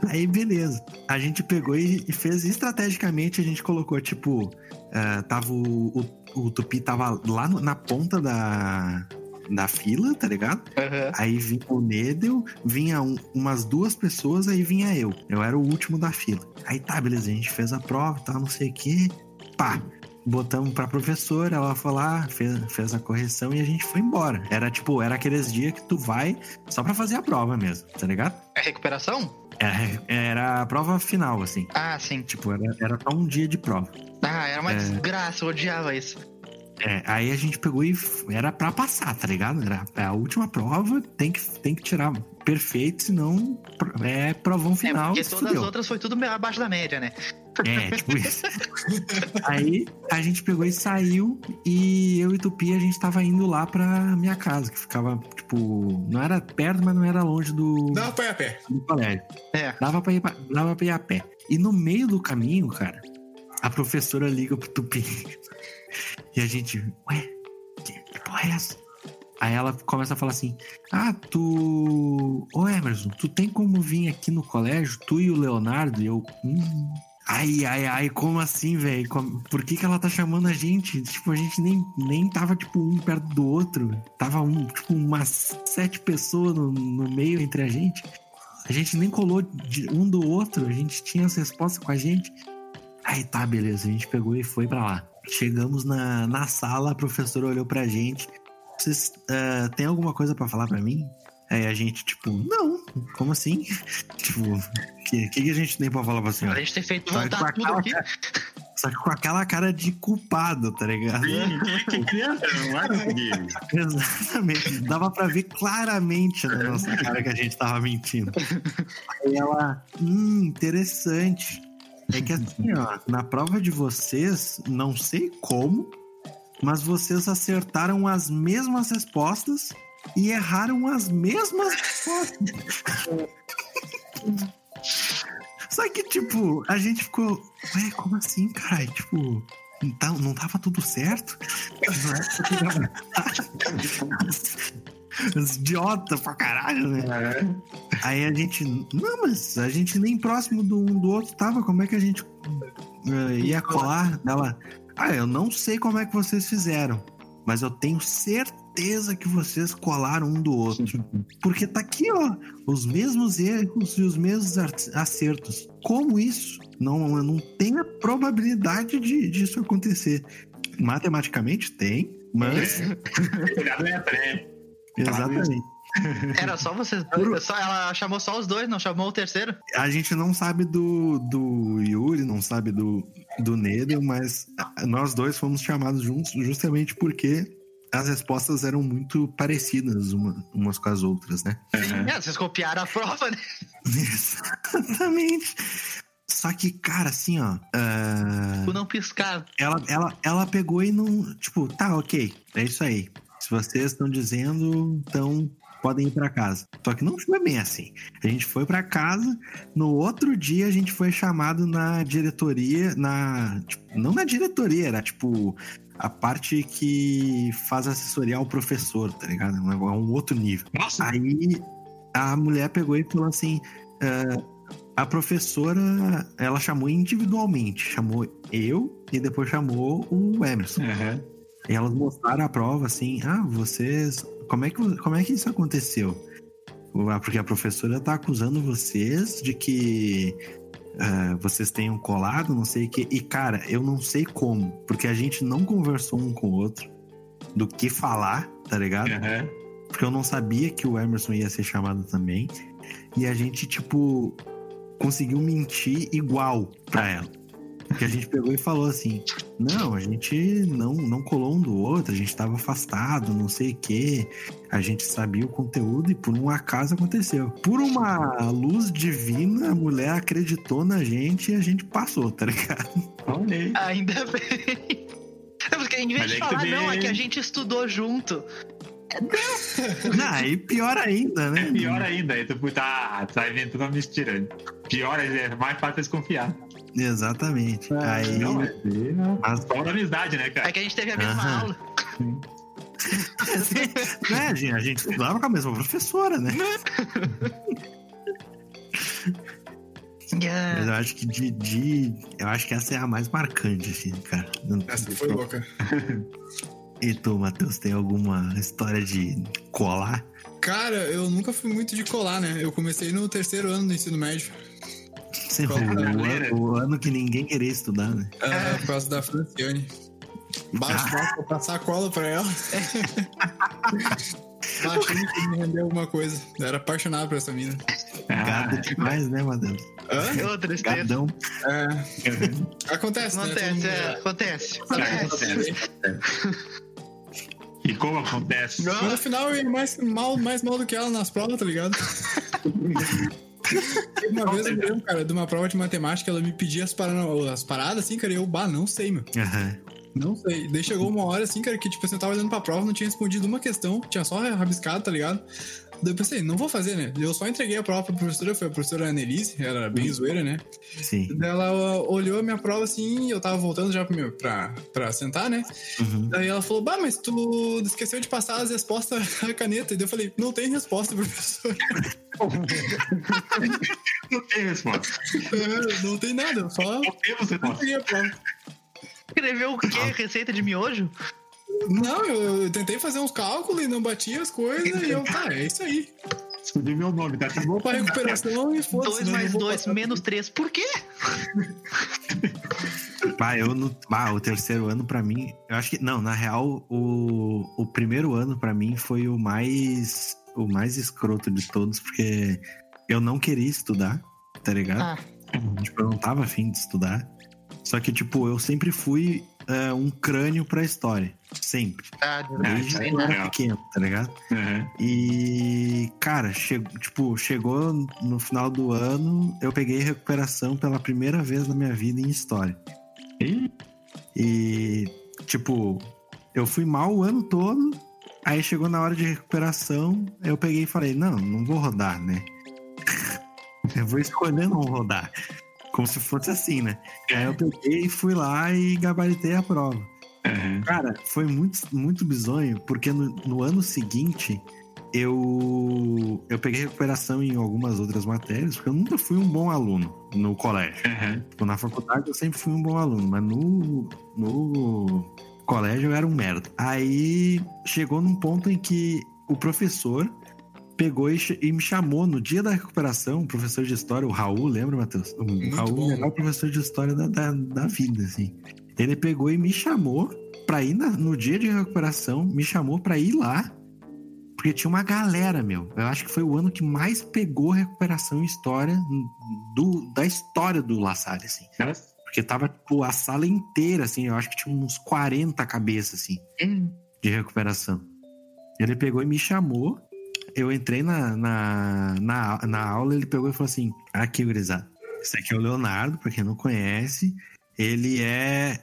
Aí, beleza. A gente pegou e fez estrategicamente, a gente colocou, tipo, ah, tava o, o, o Tupi tava lá no- na ponta da, da fila, tá ligado? Aham. Aí vinha o Nedel, vinha um- umas duas pessoas, aí vinha eu. Eu era o último da fila. Aí tá, beleza, a gente fez a prova e tal, não sei o quê. Pá, botamos pra professora, ela foi lá, fez, fez a correção e a gente foi embora. Era tipo, era aqueles dias que tu vai só pra fazer a prova mesmo, tá ligado? É recuperação? Era, era a prova final, assim. Ah, sim. Tipo, era, era só um dia de prova. Ah, era uma É. desgraça, eu odiava isso. É, aí a gente pegou e era pra passar, tá ligado? Era a última prova, tem que, tem que tirar perfeito, senão é provão É, final. porque se todas fudeu. as outras foi tudo abaixo da média, né? É, tipo isso. Aí a gente pegou e saiu e eu e Tupi a gente tava indo lá pra minha casa, que ficava, tipo, não era perto, mas não era longe do, Dá pra ir a pé. do colégio. É. Dava pra, ir, pra- dava pra ir a pé. E no meio do caminho, cara, a professora liga pro Tupi. E a gente, ué, que, que porra é essa? Aí ela começa a falar assim: Ah, tu. Ô Emerson, tu tem como vir aqui no colégio, tu e o Leonardo? E eu, hum. Ai, ai, ai, como assim, velho? Por que, que ela tá chamando a gente? Tipo, a gente nem, nem tava, tipo, um perto do outro. Tava, um, tipo, umas sete pessoas no, no meio entre a gente. A gente nem colou de um do outro, a gente tinha as respostas com a gente. Aí tá, beleza, a gente pegou e foi pra lá. Chegamos na, na sala, a professora olhou pra gente. Vocês ah, têm alguma coisa pra falar pra mim? Aí a gente, tipo, não, como assim? tipo, que, que, que a gente tem pra falar pra A senhora? gente ter feito Só que voltar com tudo aquela aqui. cara- Só que com aquela cara de culpado, tá ligado? Sim, que criança não. Exatamente. Dava pra ver claramente na nossa cara que a gente tava mentindo. Aí ela, hum, interessante. É que assim, ó, na prova de vocês, não sei como, mas vocês acertaram as mesmas respostas e erraram as mesmas respostas. Só que, tipo, a gente ficou, ué, como assim, cara? Tipo, não, tá- não tava tudo certo? É Idiota pra caralho, né? Aí a gente. Não, mas a gente nem próximo do um do outro tava. Como é que a gente eh, ia colar? Ela. Ah, eu não sei como é que vocês fizeram. Mas eu tenho certeza que vocês colaram um do outro. Porque tá aqui, ó. Os mesmos erros e os mesmos acertos. Como isso? Não, não tem a probabilidade de, disso acontecer. Matematicamente tem, mas. Olhar letra, né? Exatamente. Era só vocês dois. Ela chamou só os dois, não chamou o terceiro? A gente não sabe do, do Yuri, não sabe do, do Nedo, mas nós dois fomos chamados juntos justamente porque as respostas eram muito parecidas uma- umas com as outras, né? É, vocês copiaram a prova, né? Exatamente. Só que, cara, assim, ó. ah, Por não piscar. ela, ela, ela pegou e não. Tipo, tá, ok, é isso aí. Se vocês estão dizendo, então podem ir pra casa. Só que não foi bem assim. A gente foi pra casa, no outro dia a gente foi chamado na diretoria, na. tipo, não na diretoria, era tipo a parte que faz assessoria ao professor, tá ligado? É um outro nível. Nossa, Aí a mulher pegou e falou assim: ah, a professora, ela chamou individualmente, chamou eu e depois chamou o Emerson. Aham. E elas mostraram a prova assim: ah, vocês. Como é que, como é que isso aconteceu? Ah, Porque a professora tá acusando vocês de que ah, vocês tenham colado, não sei o que. E cara, eu não sei como, porque a gente não conversou um com o outro do que falar, tá ligado? Aham. porque eu não sabia que o Emerson ia ser chamado também. E a gente, tipo, conseguiu mentir igual pra ela. Porque a gente pegou e falou assim: não, a gente não, não colou um do outro, a gente tava afastado, não sei o quê. A gente sabia o conteúdo e por um acaso aconteceu. Por uma luz divina, a mulher acreditou na gente e a gente passou, tá ligado? Olha aí. Ainda bem. É porque em vez de é que falar, também- não, é que a gente estudou junto. Ah, e pior ainda, né? É pior ainda, aí tu tá, tá inventando uma mentira. Pior é mais fácil desconfiar. Exatamente. Aí. Não, é. Mas Só da amizade, né, É cara? que a gente teve a mesma Aham. aula. né, a gente, a gente estudava com a mesma professora, né? Yeah. Mas eu acho que de, de- Eu acho que essa é a mais marcante, assim, cara. Essa foi louca. E tu, Matheus, tem alguma história de colar? Cara, eu nunca fui muito de colar, né? Eu comecei no terceiro ano do ensino médio. Qual o, o ano que ninguém queria estudar, né? ah, por causa da Franciane. Baixo, baixo, vou passar a cola pra ela. Achei que me rendeu alguma coisa. Eu era apaixonado por essa mina. Gado demais, né, Matheus? Hã? Ô, tristeza. Gadão. É. Acontece, né? Acontece, Todo é, mundo- acontece. Acontece. E como acontece? Mas no final eu ia mais mal, mais mal do que ela nas provas, tá ligado? Uma vez eu lembro, cara, de uma prova de matemática, ela me pedia as, para- as paradas, assim, cara, e eu, bah, não sei, meu. Aham. Não sei. Daí chegou uma hora, assim, cara, que, tipo, assim, eu tava olhando pra prova, não tinha respondido uma questão, tinha só rabiscado, tá ligado? Daí eu pensei, não vou fazer, né? Eu só entreguei a prova pra professora, foi a professora Annelise, era bem zoeira, né? Sim. Daí ela olhou a minha prova assim, eu tava voltando já meu, pra, pra sentar, né? Uhum. Daí ela falou, bah, mas tu esqueceu de passar as respostas na caneta. E daí eu falei, não tem resposta, professor. Não tem resposta. É, não tem nada, eu só Não temos resposta. entreguei a prova. Escreveu o quê? Receita de miojo? Não, eu, eu tentei fazer uns cálculos e não batia as coisas, e eu, tá, é isso aí. Escolhi meu nome, tá? Vou pra recuperação e foda-se. 2 né? mais Não vou 2 passar. menos 3. Por quê? Bah, eu no, bah, o terceiro ano pra mim, eu acho que não, na real o, o primeiro ano pra mim foi o mais o mais escroto de todos porque eu não queria estudar tá ligado? Ah, Tipo, eu não tava afim de estudar. Só que, tipo, eu sempre fui é, um crânio pra história. Sempre. ah, Desde eu era pequeno, tá ligado? Uhum. E, cara, chegou, tipo, chegou no final do ano, eu peguei recuperação pela primeira vez na minha vida em história. Ih, E, tipo, eu fui mal o ano todo, aí chegou na hora de recuperação, eu peguei e falei, não, não vou rodar, né? eu vou escolher não rodar. Como se fosse assim, né? Aí eu peguei, fui lá e gabaritei a prova. uhum. Cara, foi muito, muito bizonho, porque no, no ano seguinte eu, eu peguei recuperação em algumas outras matérias, porque eu nunca fui um bom aluno no colégio. Uhum. Na faculdade eu sempre fui um bom aluno, mas no, no colégio eu era um merda. Aí chegou num ponto em que o professor pegou e, e me chamou no dia da recuperação, o professor de história, o Raul, lembra, Matheus? O Raul, bom. o melhor professor de história da, da, da vida, assim. Ele pegou e me chamou pra ir na- no dia de recuperação, me chamou pra ir lá, porque tinha uma galera, meu. Eu acho que foi o ano que mais pegou recuperação em história do, da história do La Salle, assim. Nossa. Porque tava, tipo, a sala inteira, assim, eu acho que tinha uns 40 cabeças, assim, hum, de recuperação. Ele pegou e me chamou. Eu entrei na, na, na, na aula, ele pegou e falou assim: aqui, gurizada. Esse aqui é o Leonardo, pra quem não conhece. Ele é.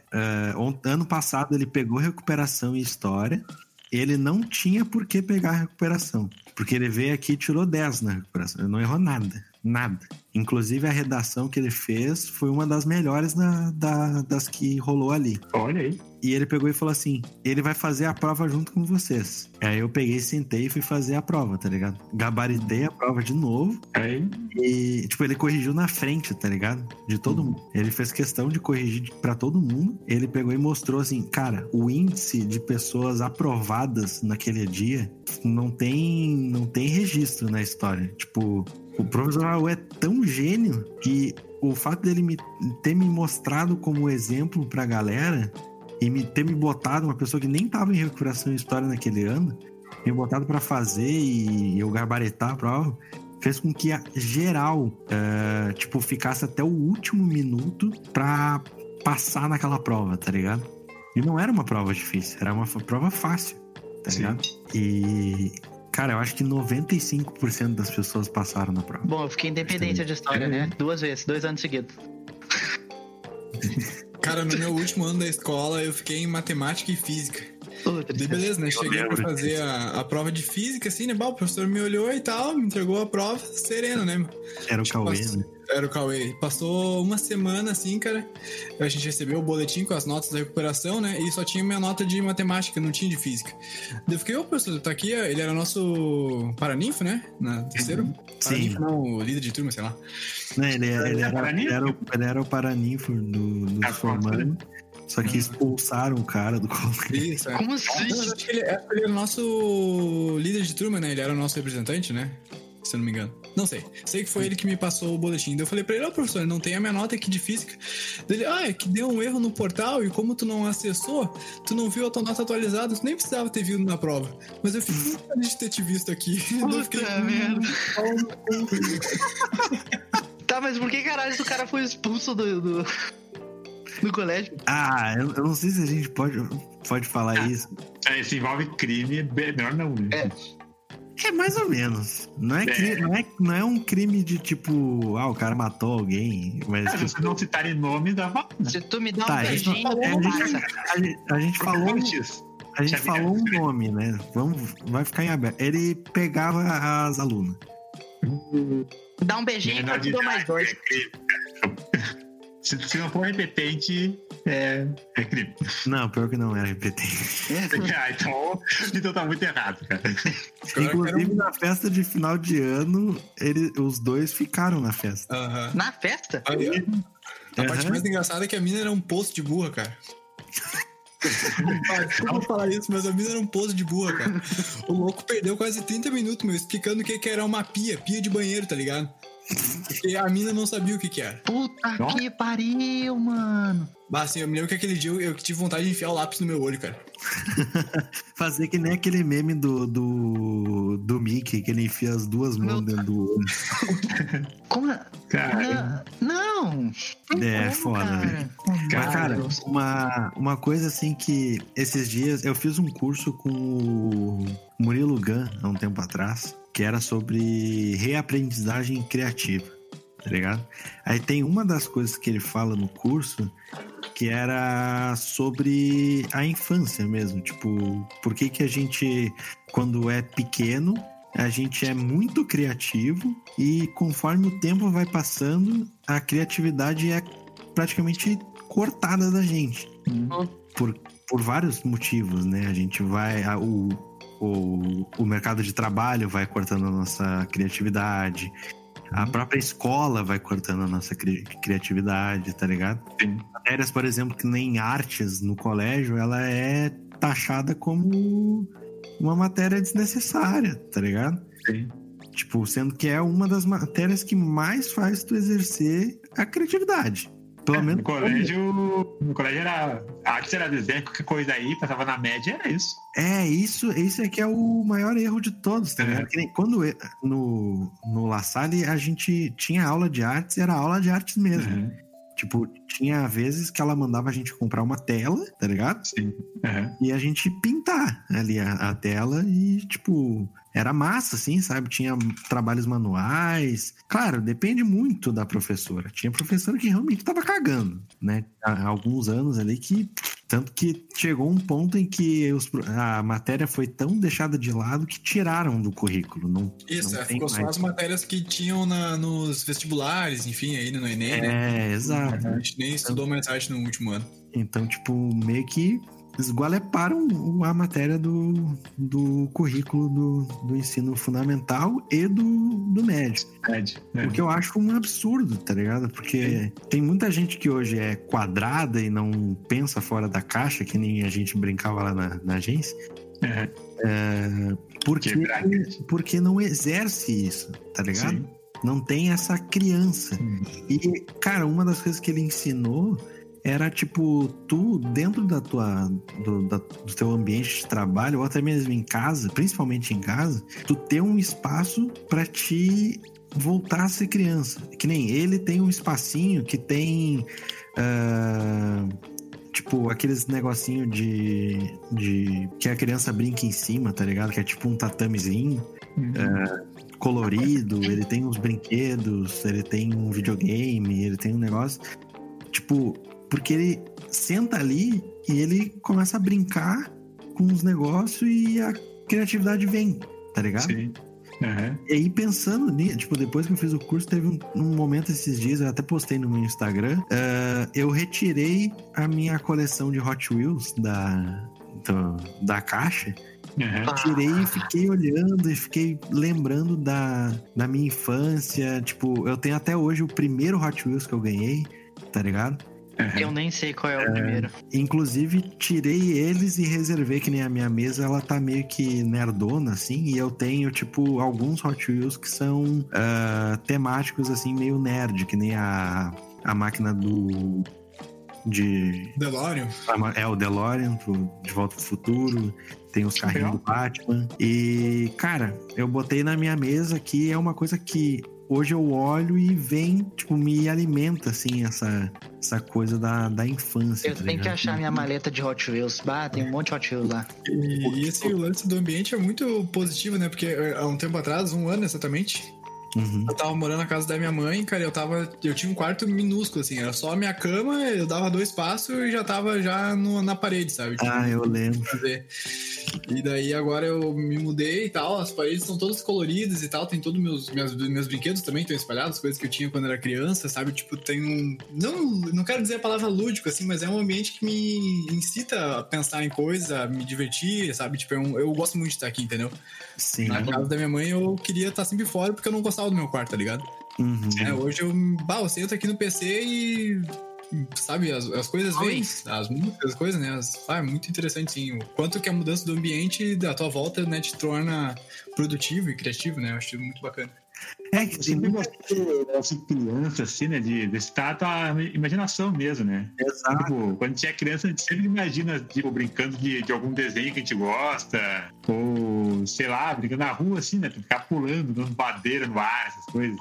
on- ano passado ele pegou recuperação em história. Ele não tinha por que pegar recuperação. Porque ele veio aqui e tirou 10 na recuperação. Ele não errou nada. Nada. Inclusive a redação que ele fez foi uma das melhores da- da- das que rolou ali. Olha aí. E ele pegou e falou assim: ele vai fazer a prova junto com vocês. Aí eu peguei, sentei e fui fazer a prova, tá ligado? Gabaritei a prova de novo. Aí. E, tipo, ele corrigiu na frente, tá ligado? De todo mundo. Ele fez questão de corrigir pra todo mundo. Ele pegou e mostrou assim: cara, o índice de pessoas aprovadas naquele dia não tem, não tem registro na história. Tipo, o professor Raul é tão gênio que o fato dele me, ter me mostrado como exemplo pra galera e me ter me botado uma pessoa que nem tava em recuperação em história naquele ano, me botado pra fazer e eu gabaritar a prova, fez com que a geral, eh, tipo, ficasse até o último minuto pra passar naquela prova, tá ligado? E não era uma prova difícil, era uma prova fácil, tá Sim. ligado? E, cara, eu acho que 95% das pessoas passaram na prova. Bom, eu fiquei independente de história, né? Duas vezes, dois anos seguidos. Cara, no meu último ano da escola, eu fiquei em matemática e física. Puta, Daí beleza, né? Cheguei pra fazer a, a prova de física, assim, né? Bah, o professor me olhou e tal, me entregou a prova, sereno, né? Era o Cauê, Passou- né? Era o Cauê. Passou uma semana assim, cara. A gente recebeu o boletim com as notas da recuperação, né? E só tinha minha nota de matemática, não tinha de física. Daí eu fiquei, ô professor, tá aqui, ele era nosso paraninfo, né? Na terceiro? Paraninfo, não, o líder de turma, sei lá. Não, ele, ele, era, ele, era, o- ele era o paraninfo do, do Ah, formando. Só que expulsaram o cara do colégio. Isso, é. Como assim? mas acho que ele, que ele era o nosso líder de turma, né? Ele era o nosso representante, né? Se eu não me engano. Não sei. Sei que foi ele que me passou o boletim. Daí eu falei pra ele, ó, professor, não tem a minha nota aqui de física. Daí Ele, ah, é que deu um erro no portal e como tu não acessou, tu não viu a tua nota atualizada, tu nem precisava ter vindo na prova. Mas eu fico muito feliz de ter te visto aqui. Daí eu fiquei, Puta merda. "Hum, Tá, mas por que caralho o cara foi expulso do, do, do colégio? Ah, eu, eu não sei se a gente pode, pode falar isso. É, se envolve crime, é melhor não, né? É. É mais ou menos. Não é, cri- não é, não é um crime de tipo, ah, o cara matou alguém. Mas É, se tipo, você não citarem nome, dá uma. Se tu me dá um Tá, a gente beijinho, é, a gente- a, gente- a gente falou, a gente falou um nome, né? Vamos, vai ficar em aberto. Ele pegava as alunas. Dá um beijinho que eu te dou mais dois. Se, se não for repetente, é, é crime. Não, pior que não era repetente. ah, então, então tá muito errado, cara. Inclusive, na festa de final de ano, ele, os dois ficaram na festa. Na festa? Aí, ó. A parte mais engraçada é que a mina era um poço de burra, cara. Desculpa falar isso, mas a mina era um poço de burra, cara. O louco perdeu quase 30 minutos, meu, explicando o que, que era uma pia, pia de banheiro, tá ligado? Porque a mina não sabia o que que era. Puta Nossa. que pariu, mano. Bah, assim, eu me lembro que aquele dia eu, eu tive vontade de enfiar o lápis no meu olho, cara. Fazer que nem aquele meme do, do, do Mickey, que ele enfia as duas mãos dentro do olho. Como. Cara, Não. não. É, como, foda, cara. velho. Meu Mas, cara, uma, uma coisa assim que esses dias eu fiz um curso com o Murilo Gun há um tempo atrás, que era sobre reaprendizagem criativa, tá ligado? Aí tem uma das coisas que ele fala no curso que era sobre a infância mesmo, tipo, por que que a gente, quando é pequeno, a gente é muito criativo e conforme o tempo vai passando, a criatividade é praticamente cortada da gente. Por, por vários motivos, né? A gente vai. a- o, o, o mercado de trabalho vai cortando a nossa criatividade. A própria escola vai cortando a nossa cri- criatividade, tá ligado? Sim. Matérias, por exemplo, que nem artes no colégio, ela é taxada como uma matéria desnecessária, tá ligado? sim. Tipo, sendo que é uma das matérias que mais faz tu exercer a criatividade. Pelo É, menos. no colégio, no colégio era. A arte era desenho, qualquer coisa aí, passava na média, era isso. É, isso, isso é que é o maior erro de todos, tá É. ligado? Nem quando eu- no, no La Salle a gente tinha aula de artes e era aula de artes mesmo. Uhum, Tipo, tinha vezes que ela mandava a gente comprar uma tela, tá ligado? Sim. Uhum. E a gente pintar ali a, a tela e, tipo, era massa, assim, sabe? Tinha trabalhos manuais. Claro, depende muito da professora. Tinha professora que realmente tava cagando, né? Há alguns anos ali que. Tanto que chegou um ponto em que os a matéria foi tão deixada de lado que tiraram do currículo. Não, Isso, não é, ficou só mais. as matérias que tinham na- nos vestibulares, enfim, aí no Enem, né? É, exato. A gente nem estudou mais arte no último ano. Então, tipo, meio que esgualeparam a matéria do, do currículo do, do ensino fundamental e do, do médio. É. O que eu acho um absurdo, tá ligado? Porque tem muita gente que hoje é quadrada e não pensa fora da caixa, que nem a gente brincava lá na, na agência, Uhum. porque, porque não exerce isso, tá ligado? Sim. Não tem essa criança. Hum. E, cara, uma das coisas que ele ensinou era, tipo, tu, dentro da tua, do, da- do teu ambiente de trabalho, ou até mesmo em casa, principalmente em casa, tu ter um espaço pra te voltar a ser criança. Que nem ele tem um espacinho que tem. ah, Tipo, aqueles negocinho de, de. que a criança brinca em cima, tá ligado? Que é tipo um tatamezinho Uhum. colorido, ele tem uns brinquedos, ele tem um videogame, ele tem um negócio. Tipo, porque ele senta ali e ele começa a brincar com os negócios e a criatividade vem, tá ligado? Sim. Uhum. E aí, pensando nisso, tipo, depois que eu fiz o curso, teve um, um momento esses dias, eu até postei no meu Instagram, ah, eu retirei a minha coleção de Hot Wheels da, do- da caixa Uhum. tirei e fiquei olhando e fiquei lembrando da, da minha infância. Tipo, eu tenho até hoje o primeiro Hot Wheels que eu ganhei, tá ligado? Eu nem sei qual é o primeiro. Inclusive, tirei eles e reservei que nem a minha mesa, ela tá meio que nerdona, assim, e eu tenho, tipo, alguns Hot Wheels que são ah, temáticos, assim, meio nerd, que nem a, a máquina do. de. DeLorean. É o DeLorean, De Volta pro Futuro. Tem os carrinhos do Batman. E, cara, eu botei na minha mesa aqui. É uma coisa que hoje eu olho e vem, tipo, me alimenta, assim, essa, essa coisa da, da infância. Eu tá tenho que ligado? achar minha maleta de Hot Wheels. Bah, tem um monte de Hot Wheels lá. E esse lance do ambiente é muito positivo, né? Porque eh, há um tempo atrás, um ano exatamente, Uhum. eu tava morando na casa da minha mãe, cara, eu tava. Eu tinha um quarto minúsculo, assim, era só a minha cama, eu dava dois passos e já tava já no- na parede, sabe? Tipo, Ah, eu lembro. fazer. E daí agora eu me mudei e tal, as paredes são todas coloridas e tal, tem todos meus, meus, meus brinquedos também estão espalhados, coisas que eu tinha quando era criança, sabe? Tipo, tem um. Não, não quero dizer a palavra lúdico, assim, mas é um ambiente que me incita a pensar em coisas, a me divertir, sabe? Tipo, é um- eu gosto muito de estar aqui, entendeu? Sim. Na casa da minha mãe eu queria estar sempre fora porque eu não gostava do meu quarto, tá ligado? Uhum. É, hoje eu, bah, eu sento aqui no PC e. Sabe, as, as coisas Oi. vêm, as músicas, as coisas, né? As, ah, é muito interessante, sim. O quanto que a mudança do ambiente da tua volta, né, te torna produtivo e criativo, né? Eu acho muito bacana. É que Eu tem sempre muita... gostei dessa criança, assim, né? De, de estar a tua imaginação mesmo, né? Exato. Tipo, quando a gente é criança, a gente sempre imagina, tipo, brincando de, de algum desenho que a gente gosta, ou, sei lá, brincando na rua, assim, né? Ficar pulando, dando badeira no ar, essas coisas.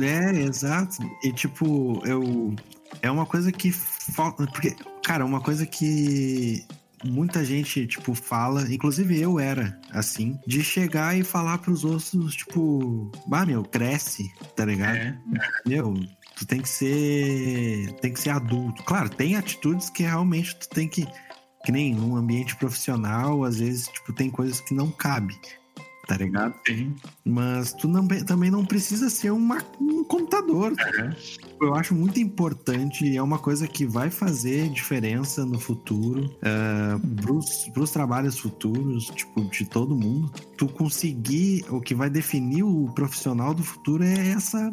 É, exato. E tipo, eu. É uma coisa que falta. Porque, cara, uma coisa que muita gente, tipo, fala, inclusive eu era assim, de chegar e falar pros outros, tipo, bah, meu, cresce, tá ligado? É. Meu, tu tem que ser. Tem que ser adulto. Claro, tem atitudes que realmente tu tem que. Que nem num ambiente profissional, às vezes, tipo, tem coisas que não cabe. Tá ligado? Sim. Mas tu não, também não precisa ser uma, um computador. É. Eu acho muito importante e é uma coisa que vai fazer diferença no futuro, uh, pros, pros trabalhos futuros, tipo, de todo mundo. Tu conseguir, o que vai definir o profissional do futuro é essa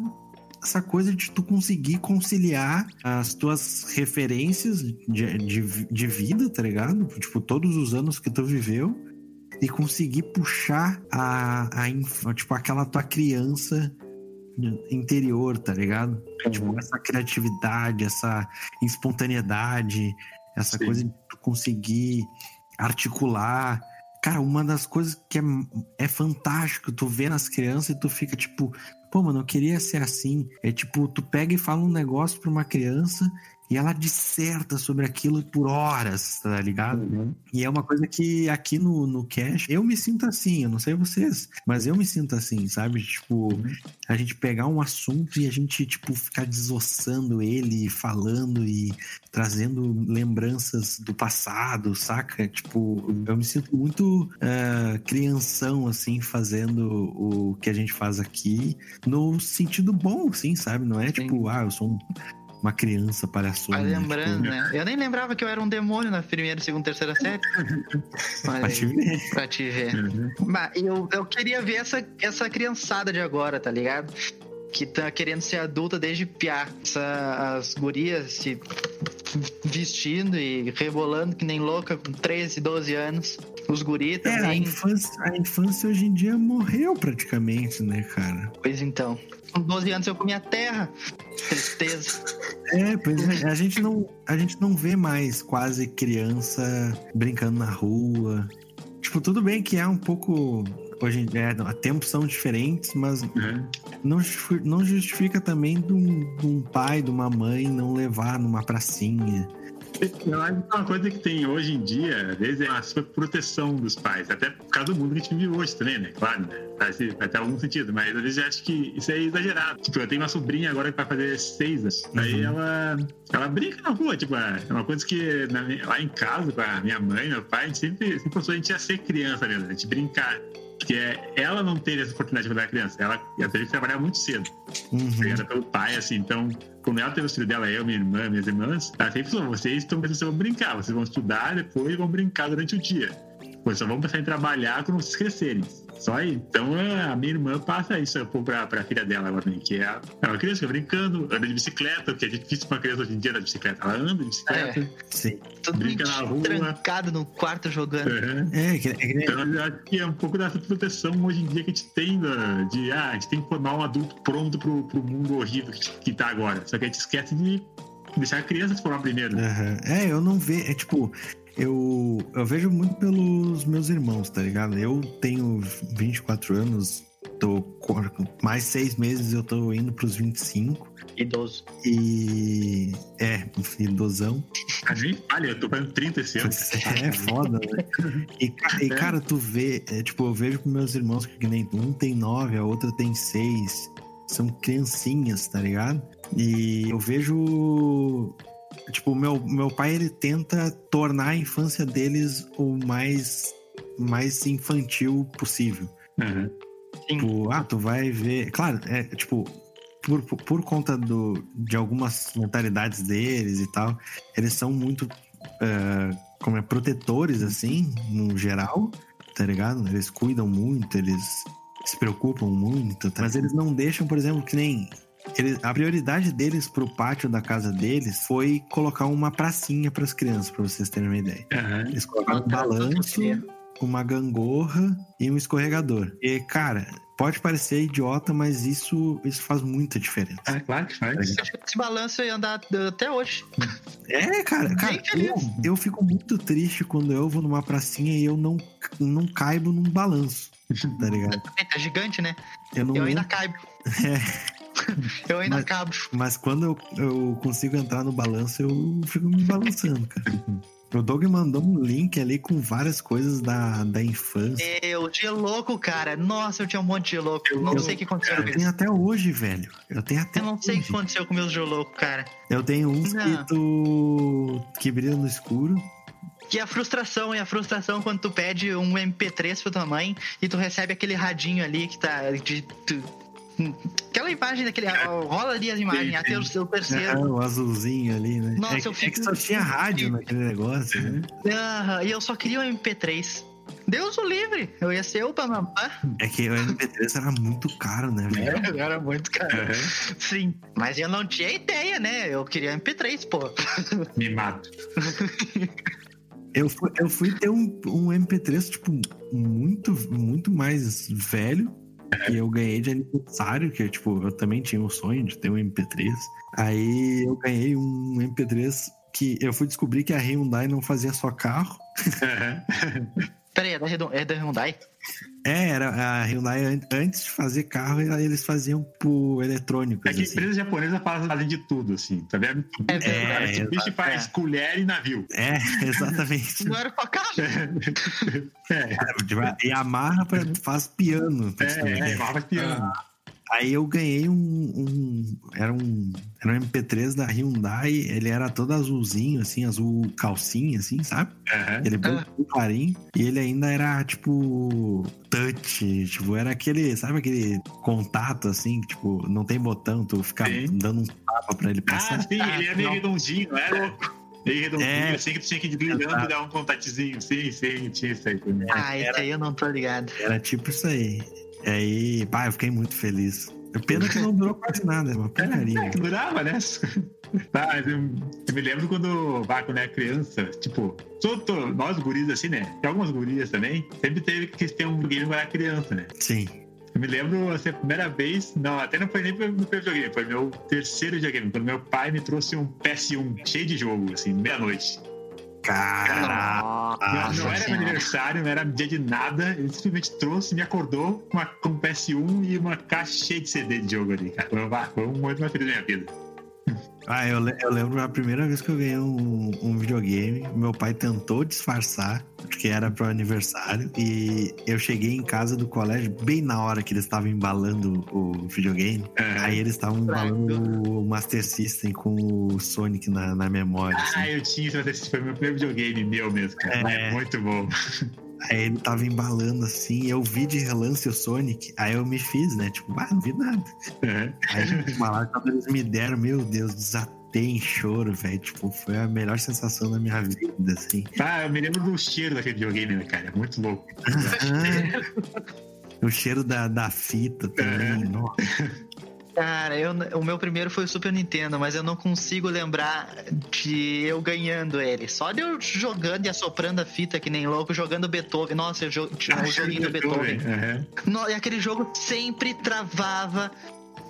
essa coisa de tu conseguir conciliar as tuas referências de, de, de vida, tá ligado? Tipo, todos os anos que tu viveu e conseguir puxar a, a inf- tipo aquela tua criança interior, tá ligado? Tipo, essa criatividade, essa espontaneidade, essa Sim. coisa de tu conseguir articular. Cara, uma das coisas que é, é fantástico, tu vê nas crianças e tu fica tipo, pô, mano, eu queria ser assim. É tipo, tu pega e fala um negócio pra uma criança e ela disserta sobre aquilo por horas, tá ligado? E é uma coisa que aqui no, no Cash, eu me sinto assim, eu não sei vocês, mas eu me sinto assim, sabe? Tipo, a gente pegar um assunto e a gente, tipo, ficar desossando ele, falando e trazendo lembranças do passado, saca? Tipo, eu me sinto muito ah, crianção, assim, fazendo o que a gente faz aqui, no sentido bom, assim, sabe? Não é tipo, ah, eu sou um- uma criança palhaçona. Vai né? lembrando, Tipo, né? Eu nem lembrava que eu era um demônio na primeira, segunda, terceira série. Pra te ver. pra te ver. Uhum. Mas eu, eu queria ver essa, essa criançada de agora, tá ligado? Que tá querendo ser adulta desde piá. Essa, as gurias se vestindo e rebolando que nem louca com 13, 12 anos. Os guri É, a também. infância, a infância hoje em dia morreu praticamente, né, cara? Pois então. Com 12 anos eu comia terra. Tristeza. É, pois é, a gente não, a gente não vê mais quase criança brincando na rua. Tipo, tudo bem que é um pouco hoje em dia, é, tempos são diferentes, mas Uhum. não, não justifica também de um, de um pai, de uma mãe não levar numa pracinha. Eu acho que é uma coisa que tem hoje em dia, desde a sua proteção dos pais, até por causa do mundo que a gente vive hoje também, né? Claro, né? Faz, faz até algum sentido, mas às vezes eu acho que isso é exagerado. Tipo, eu tenho uma sobrinha agora que vai fazer seis anos. Daí Uhum. ela, ela brinca na rua, tipo, é uma coisa que na lá em casa, com a minha mãe, meu pai, a gente sempre, sempre pensou a gente ia ser criança mesmo, a gente brincar. Porque ela não teve essa oportunidade de quando era criança. Ela, ela teve que trabalhar muito cedo Uhum. criada pelo pai, assim. Então, quando ela teve o filho dela, eu, minha irmã, minhas irmãs, ela sempre falou: vocês estão pensando em brincar, vocês vão estudar depois vão brincar durante o dia. Vocês só vão pensar em trabalhar quando vocês crescerem. Só aí. Então, a minha irmã passa isso pra, pra filha dela agora, né, que é, é uma criança que fica brincando, anda de bicicleta, porque é difícil pra uma criança hoje em dia andar de bicicleta. Ela anda de bicicleta, Sim. Tudo Brinca na rua. trancado no quarto jogando. Uhum. É, que, é que Então, eu acho que é um pouco dessa proteção hoje em dia que a gente tem, da- de ah, a gente tem que formar um adulto pronto pro, pro mundo horrível que, que tá agora. Só que a gente esquece de deixar a criança se formar primeiro. Aham. É, eu não vejo. É tipo, eu, eu vejo muito pelos meus irmãos, tá ligado? Eu tenho 24 anos, tô com mais seis meses eu tô indo pros 25. Idoso. E. É, idosão. A gente falha, eu tô fazendo 30 esse ano. É foda, né? E, e, cara, tu vê, é, tipo, eu vejo com meus irmãos que nem um tem nove, a outra tem seis. São criancinhas, tá ligado? E eu vejo. Tipo, meu, meu pai ele tenta tornar a infância deles o mais, mais infantil possível. Uhum. Tipo, ah, tu vai ver. Claro, é tipo, por, por, conta do, de algumas mentalidades deles e tal, eles são muito eh, como é, protetores, assim, no geral, tá ligado? Eles cuidam muito, eles se preocupam muito, tá? mas eles não deixam, por exemplo, que nem. Eles, a prioridade deles pro pátio da casa deles foi colocar uma pracinha para as crianças, para vocês terem uma ideia. Uhum. Eles colocaram um que balanço, uma gangorra e um escorregador. E, cara, pode parecer idiota, mas isso, isso faz muita diferença. Ah, claro que faz. Tivesse esse balanço, eu ia andar até hoje. É, cara, cara, eu, eu fico muito triste quando eu vou numa pracinha e eu não, não caibo num balanço. Tá ligado? É gigante, né? Eu não Eu ainda caibo. É, Eu ainda Mas- cabo. mas quando eu, eu consigo entrar no balanço, eu fico me balançando, cara. O Doug mandou um link ali com várias coisas da, da infância. Eu, dia louco, cara. Nossa, eu tinha um monte de louco. Não Eu- sei o que aconteceu Eu com tenho eles. até hoje, velho. Eu tenho até Eu não sei o hoje. que aconteceu com meus louco, cara. Eu tenho um Não. escrito que brilha no escuro. Que a frustração, e a frustração quando tu pede um MP3 pra tua mãe e tu recebe aquele radinho ali que tá. De, tu- aquela imagem daquele. Rola ali as imagens, até o seu Ah, terceiro. o azulzinho ali, né? Nossa, é, eu é fico- que só tinha rádio naquele negócio, né? Aham, e eu só queria um MP3. Deus o livre! Eu ia ser o Pamamã. É que o MP3 era muito caro, né, velho? Era muito caro. Aham. Sim, mas eu não tinha ideia, né? Eu queria MP3, pô. Me mato. Eu fui, eu fui ter um, um MP3, tipo, muito, muito mais velho. Que eu ganhei de aniversário, que tipo, eu também tinha o sonho de ter um MP3. Aí eu ganhei um MP3 que eu fui descobrir que a Hyundai não fazia só carro. Aham. Pera aí, é da, é da Hyundai? É, era a Hyundai an- antes de fazer carro, eles faziam por eletrônicos. É que assim. empresas japonesas fazem de tudo, assim, tá vendo? É verdade. esse bicho faz É. colher e navio. É, exatamente. Não era pra carro. É, E amarra pra, faz piano. é, é, ver. barba piano. Aí eu ganhei um, um- Era um. Era um MP3 da Hyundai. Ele era todo azulzinho, assim, azul calcinha, assim, sabe? Aham. Ele bem Ah. clarinho. E ele ainda era, tipo. Touch. Tipo, era aquele. Sabe aquele contato, assim? que, Tipo, não tem botão, tu fica Sim. dando um tapa pra ele Ah, passar. sim, ele é meio redondinho, não era? Meio redondinho, É. assim que tu tinha que ir brilhando Exato. e dar um contatezinho. Sim, sim, tinha isso aí também. Ah, isso aí eu não tô ligado. Era tipo isso aí. E aí, pá, eu fiquei muito feliz. Pena que não durou quase nada, é uma porcaria. É, que durava, né? Tá, mas eu, eu me lembro quando, bah, quando era criança, tipo, todo, nós guris assim, né? Tem algumas gurias também, sempre teve que ter um quando era criança, né? Sim. Eu me lembro, assim, a primeira vez, não, até não foi nem meu primeiro videogame, foi meu terceiro videogame, quando meu pai me trouxe um PS1 cheio de jogo, assim, meia-noite. Caraca. Não, não era meu aniversário, não era dia de nada. Ele simplesmente trouxe, me acordou com, uma, com um PS1 e uma caixa cheia de CD de jogo ali, cara. Foi, um- foi um momento mais feliz da minha vida. Ah, eu, eu lembro a primeira vez que eu ganhei um, um videogame, meu pai tentou disfarçar, porque era pro aniversário, e eu cheguei em casa do colégio bem na hora que eles estavam embalando o videogame. É. Aí eles estavam embalando o Master System com o Sonic na, na memória. assim. Ah, eu tinha isso, mas esse foi meu primeiro videogame meu mesmo, cara. É. É, muito bom. Aí ele tava embalando assim, eu vi de relance o Sonic, aí eu me fiz, né? Tipo, ah, não vi nada. É. Aí, lá, quando eles me deram, meu Deus, desatei em choro, velho. Tipo, foi a melhor sensação da minha vida, assim. Ah, eu me lembro do cheiro daquele videogame, né, cara? É muito louco. o cheiro da, da fita também, nossa. Cara, eu, o meu primeiro foi o Super Nintendo, mas eu não consigo lembrar de eu ganhando ele. Só de eu jogando e assoprando a fita que nem louco, jogando Beethoven. Nossa, eu jo- tinha o joguinho do Beethoven. Aham. No- e aquele jogo sempre travava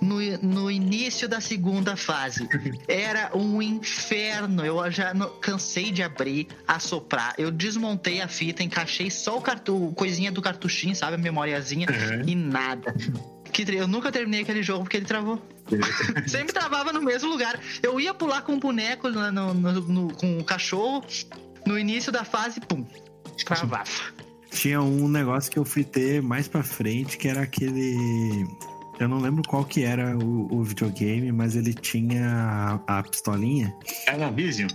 no, no início da segunda fase. Era um inferno. Eu já não- cansei de abrir, assoprar. Eu desmontei a fita, encaixei só o cartu, coisinha do cartuchinho, sabe? A memoriazinha. Uhum. E nada. Que eu nunca terminei aquele jogo porque ele travou. Sempre travava no mesmo lugar. Eu ia pular com o boneco no, no- no- com o cachorro. No início da fase, pum. Travava. Tinha um negócio que eu fui ter mais pra frente, que era aquele. Eu não lembro qual que era o, o videogame, mas ele tinha a, a pistolinha. Era Vision.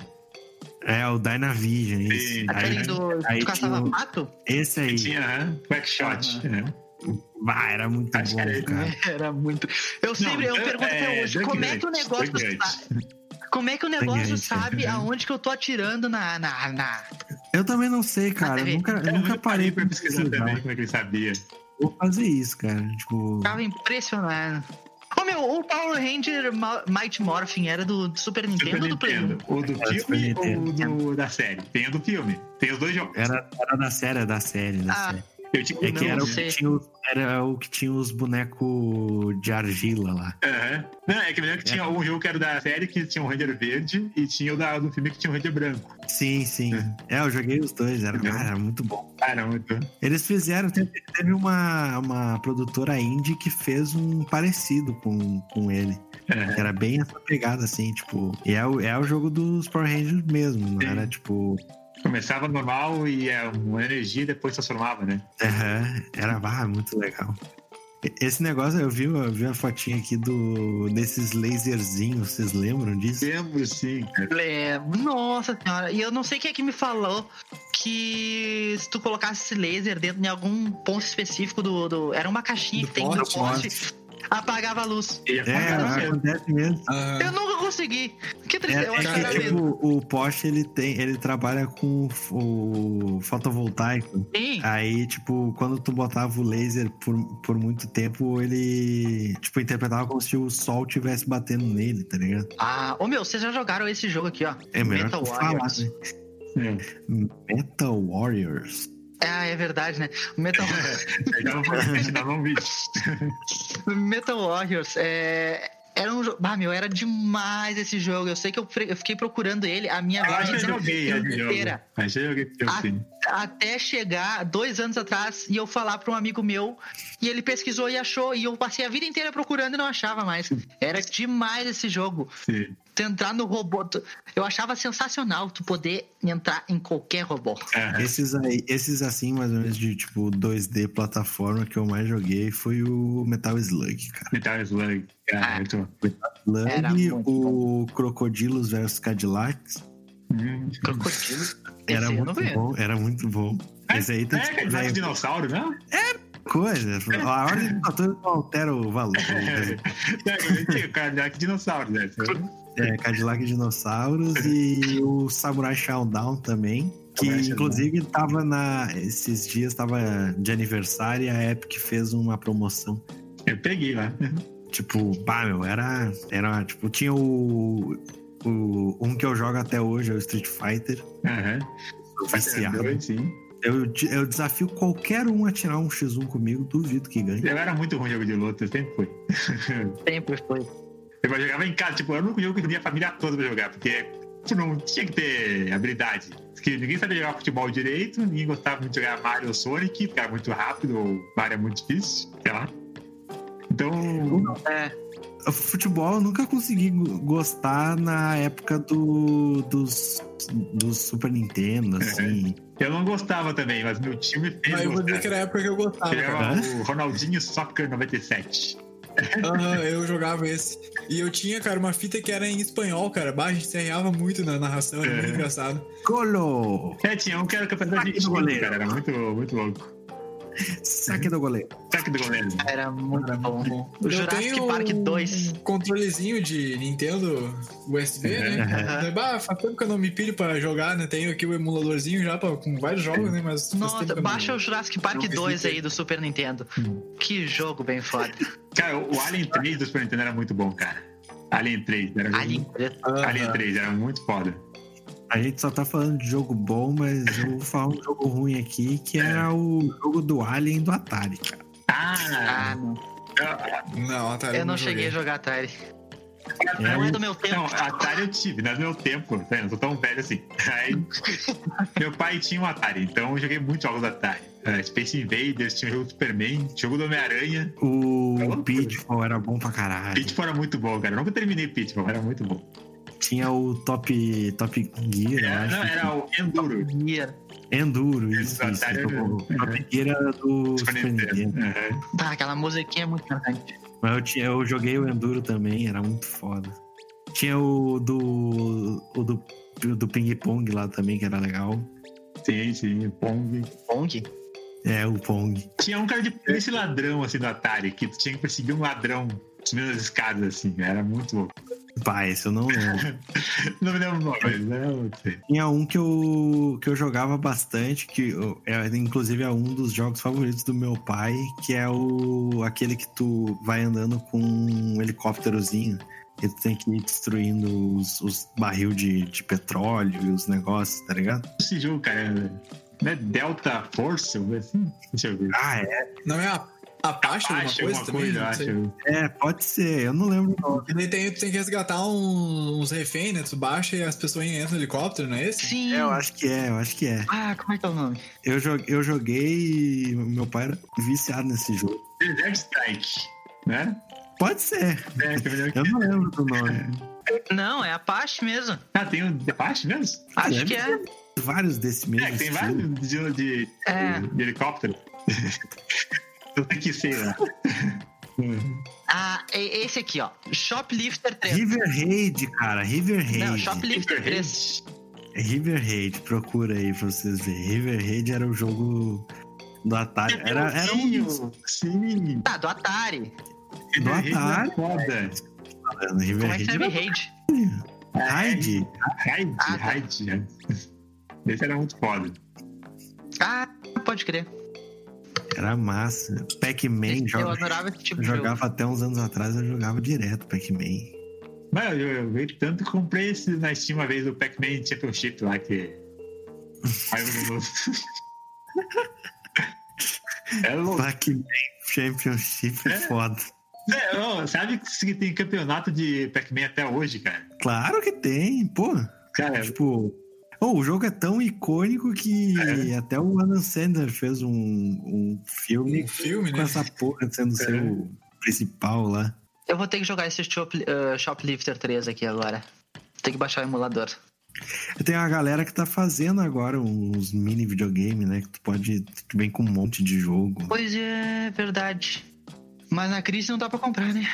É, o Dynavision, isso. Sim. Aquele Aí, do. aí Tu caçava tinha o- pato? esse aí. Tinha, aham. Quackshot. Aham. Ah, era muito Acho bom, era- cara. Era muito. Eu sempre, eu Dan- pergunto até é, hoje, Duck como é que o negócio? Como é que o negócio sabe aonde que eu tô atirando na. na, na... Eu também não sei, cara. Eu nunca, eu nunca parei pra pesquisar também como é que ele sabia. Vou fazer isso, cara. Tipo. Tava impressionado. Ô meu, o Power Ranger Might Morphin era do, Super Nintendo Super ou do Play 1? Nintendo. O do É, filme ou do, da série? Tem o do filme. Tem os dois jogos. Era, era da série, da série, da Ah, série. Eu tinha É que era o que, tinha, os- era o que tinha os bonecos de argila lá. Aham. Não, é que eu lembro que tinha um jogo que era da série que tinha um Ranger verde e tinha o da, do filme que tinha um Ranger branco. Sim, sim. É, eu joguei os dois, era, Uhum. cara, era muito bom. Cara, muito. Eles fizeram, teve, teve uma, uma produtora indie que fez um parecido com, com ele. Que era bem essa pegada, assim, tipo. E é o, é o jogo dos Power Rangers mesmo, não Sim. era tipo. Começava normal e é uma energia e depois transformava, né? aham, era ah, muito legal. Esse negócio, eu vi, eu vi a fotinha aqui do, desses laserzinhos, vocês lembram disso? Lembro sim, cara. Lembro. Nossa senhora. E eu não sei quem é que me falou que se tu colocasse esse laser dentro de algum ponto específico do. do- era uma caixinha Do que tem no poste, poste, apagava a luz. E É, acontece mesmo. Ah, Eu nunca consegui. Que É, tristeza. eu é acho que que, era tipo, mesmo. o poste ele tem, ele trabalha com o, fotovoltaico. Sim. Aí, tipo, quando tu botava o laser por, por muito tempo, ele, tipo, interpretava como se o sol estivesse batendo nele, tá ligado? Ah, ô meu, vocês já jogaram esse jogo aqui, ó. É melhor Metal tu falar, Warriors. né? É. Metal Warriors. Ah, é verdade, né? Metal, vídeo. Metal Warriors é. Era um jogo. Ah, meu, era demais esse jogo. Eu sei que eu, eu fiquei procurando ele a minha eu vida joguei inteira. Eu joguei Ah, sim. Até chegar dois anos atrás e eu falar pra um amigo meu e ele pesquisou e achou. E eu passei a vida inteira procurando e não achava mais. Era demais esse jogo. sim. Tu entrar no robô. tu- Eu achava sensacional tu poder entrar em qualquer robô. Aham. Esses aí, esses assim, mais ou menos de tipo 2D plataforma que eu mais joguei foi o Metal Slug, cara. Metal Slug. Cara, Ah. muito Slug, o Crocodilos vs Cadillacs. Hum. Crocodilo. Era Esse muito bom, era muito bom. Esse aí tem É, que aquele velho, dinossauro, não? coisa. A ordem do fator não altera o valor. É, eu tinha Cadillac dinossauro, né? É, Cadillac Dinossauros e o Samurai Shodown também. Que inclusive tava na. Esses dias tava de aniversário e a Epic fez uma promoção. Eu peguei lá. Tipo, pá, meu, era. Era, tipo, tinha o. o um que eu jogo até hoje, é o Street Fighter. Aham. Sou viciado. Sim. Eu, eu desafio qualquer um a tirar um X1 comigo, duvido que ganhe. Eu era muito ruim jogo de luta, sempre foi. Sempre foi. Eu jogava em casa, tipo, era o único jogo que eu tinha a família toda pra jogar, porque tipo, não tinha que ter habilidade. Porque ninguém sabia jogar futebol direito, ninguém gostava muito de jogar Mario ou Sonic, porque era muito rápido, ou Mario é muito difícil, sei lá. Então, É. Futebol eu nunca consegui go- gostar na época do, dos, dos Super Nintendo, assim. eu não gostava também, mas meu time fez Ah, eu vou dizer que era a época que eu gostava, cara. era o Ronaldinho Soccer 97. Aham, eu jogava esse. E eu tinha, cara, uma fita que era em espanhol, cara. Bah, a gente se arreava muito na narração, era muito É. engraçado. Golo! É, tinha um que era campeonato de goleiro. cara, era muito, muito louco. Saque do goleiro. Saque do goleiro. Era muito bom. muito. O Eu Jurassic tenho Park 2. Um controlezinho de Nintendo USB, né? Aham. Bah, faz tempo que eu não me pilho pra jogar, né? Tenho aqui o emuladorzinho já pra, com vários jogos, né? Mas Nossa, baixa o Jurassic Park não 2 visitei. aí do Super Nintendo. Que jogo bem foda. Cara, o Alien 3 do Super Nintendo era muito bom, cara. Alien 3, era Alien. Aham. Alien 3, era muito foda. A gente só tá falando de jogo bom, mas eu vou falar um jogo ruim aqui, que era o jogo do Alien do Atari, cara. Ah, Ah, não. Não, Atari Eu não joguei. cheguei a jogar Atari. É, Não é do meu tempo. Não, Atari eu tive, não é do meu tempo, tá? eu não sou tão velho assim. Aí, meu pai tinha um Atari, então eu joguei muitos jogos do Atari. Eh, Space Invaders, tinha o jogo do Superman, jogo do Homem-Aranha. O Pitfall era bom pra caralho. Pitfall era muito bom, cara. Eu nunca terminei Pitfall, era muito bom. Tinha o Top, top Gear, eu Era, acho. não, era o Enduro. Gear. Enduro, Esse isso, isso. Era- Top Gear era do Super Nintendo. Nintendo. Aham. Tá, aquela musiquinha é muito marcante. Mas eu, tinha, eu joguei o Enduro também, era muito foda. Tinha o do. o do, do Ping Pong lá também, que era legal. Sim, sim, Pong. Pong? É, o Pong. Tinha um cara de polícia ladrão, assim, do Atari, que tu tinha que perseguir um ladrão subindo as escadas, assim. Era muito louco. Pá, esse eu não lembro. Não me lembro o nome, não sei. Tinha um que eu, que eu jogava bastante, que eu- é, inclusive é um dos jogos favoritos do meu pai, que é o aquele que tu vai andando com um helicópterozinho. E tu tem que ir destruindo os, os barril de, de petróleo e os negócios, tá ligado? Esse jogo, cara, Não é Delta Force? Assim? Deixa eu ver. Ah, é? Não é a Apache alguma coisa alguma também? Não. É, pode ser. Eu não lembro o nome. E daí tem, tu tem que resgatar um- uns reféns, né? Tu baixa e as pessoas entram no helicóptero, não é esse? Sim. É, eu acho que é, eu acho que é. Ah, como é que é o nome? Eu joguei, eu joguei e meu pai era viciado nesse jogo. Desert Strike, né? Pode ser. É, que eu não lembro do nome. Não, é Apache mesmo. Ah, tem o Apache mesmo? Acho Deve que é. Vários desse mesmo É, tem estilo. vários de, de, É. de helicóptero. Tenho que lá. Ah, é esse aqui, ó. Shoplifter 3. River Raid, cara. River Raid. Não, Shoplifter 3. River Raid, procura aí pra vocês verem. River Raid era o jogo do Atari. Era, era um Sim. Tá, do Atari. do Atari. É Foda. River Como é que era Raid? Raid. Raid, Ah, tá. Raid. Esse era muito foda. Ah, pode crer. Era massa. Pac-Man, Eu joga- adorava esse tipo eu de jogo. jogava até uns anos atrás, eu jogava direto Pac-Man. Mano, eu, eu vejo tanto que comprei esse na Steam uma vez do Pac-Man Championship lá que. Aí eu- É louco. Pac-Man Championship é É. foda. É, ó, sabe que tem campeonato de Pac-Man até hoje, cara? Claro que tem, pô. Cara, Tipo, oh, o jogo é tão icônico que É. até o Adam Sandler fez um, um filme Um filme, com né? essa porra sendo É. seu principal lá. Eu vou ter que jogar esse Shop, eh, Shoplifter 3 aqui agora. Tem que baixar o emulador. Tem uma galera que tá fazendo agora uns mini videogame, né? Que tu pode. Tu vem com um monte de jogo. Pois é, verdade. Mas na crise não dá pra comprar, né?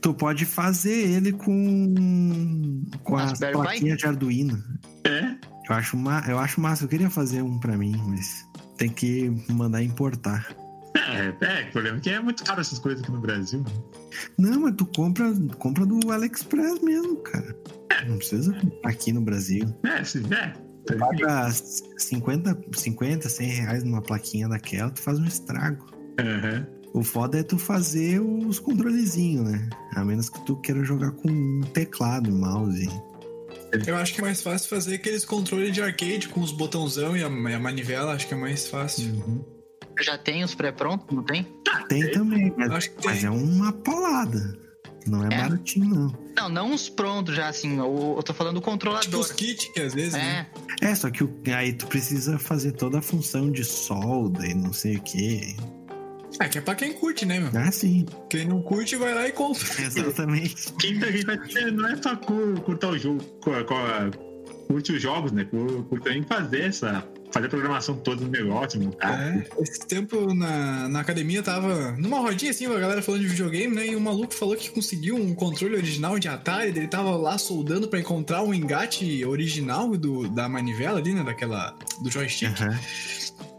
Tu pode fazer ele com. com as plaquinhas de Arduino. é. Eu acho, ma... eu acho massa. Eu queria fazer um pra mim, mas tem que mandar importar. É, é, o problema é que é muito caro essas coisas aqui no Brasil. Não, mas tu compra, compra do AliExpress mesmo, cara. Não precisa aqui no Brasil. É, se, é. Paga 50, 50, 100 reais numa plaquinha daquela, tu faz um estrago. Aham. O foda é tu fazer os controlezinhos, né? A menos que tu queira jogar com um teclado, mouse. Eu acho que é mais fácil fazer aqueles controles de arcade com os botãozão e a, a manivela, acho que é mais fácil. Uhum. Já tem os pré-prontos, não tem? Tem também, mas, Acho que mas tem. é uma polada. Não é, É. baratinho, não. Não, não os prontos já, assim. Eu, eu tô falando do Tipo controlador. os kits que às vezes, né? É, É, só que o- aí tu precisa fazer toda a função de solda e não sei o quê. Ah, que é pra quem curte, né, meu? Ah, sim. Quem não curte vai lá e compra. Exatamente. Quem, tá- quem vai não é só cur- curtar o jogo, cu- cu- curte os jogos, né? Cur- Curte também fazer essa. Fazer a programação toda do negócio, montar. É, esse tempo na, na academia tava numa rodinha assim, a galera falando de videogame, né? E um maluco falou que conseguiu um controle original de Atari, ele tava lá soldando pra encontrar um engate original do, da manivela ali, né? Daquela. do joystick. Aham.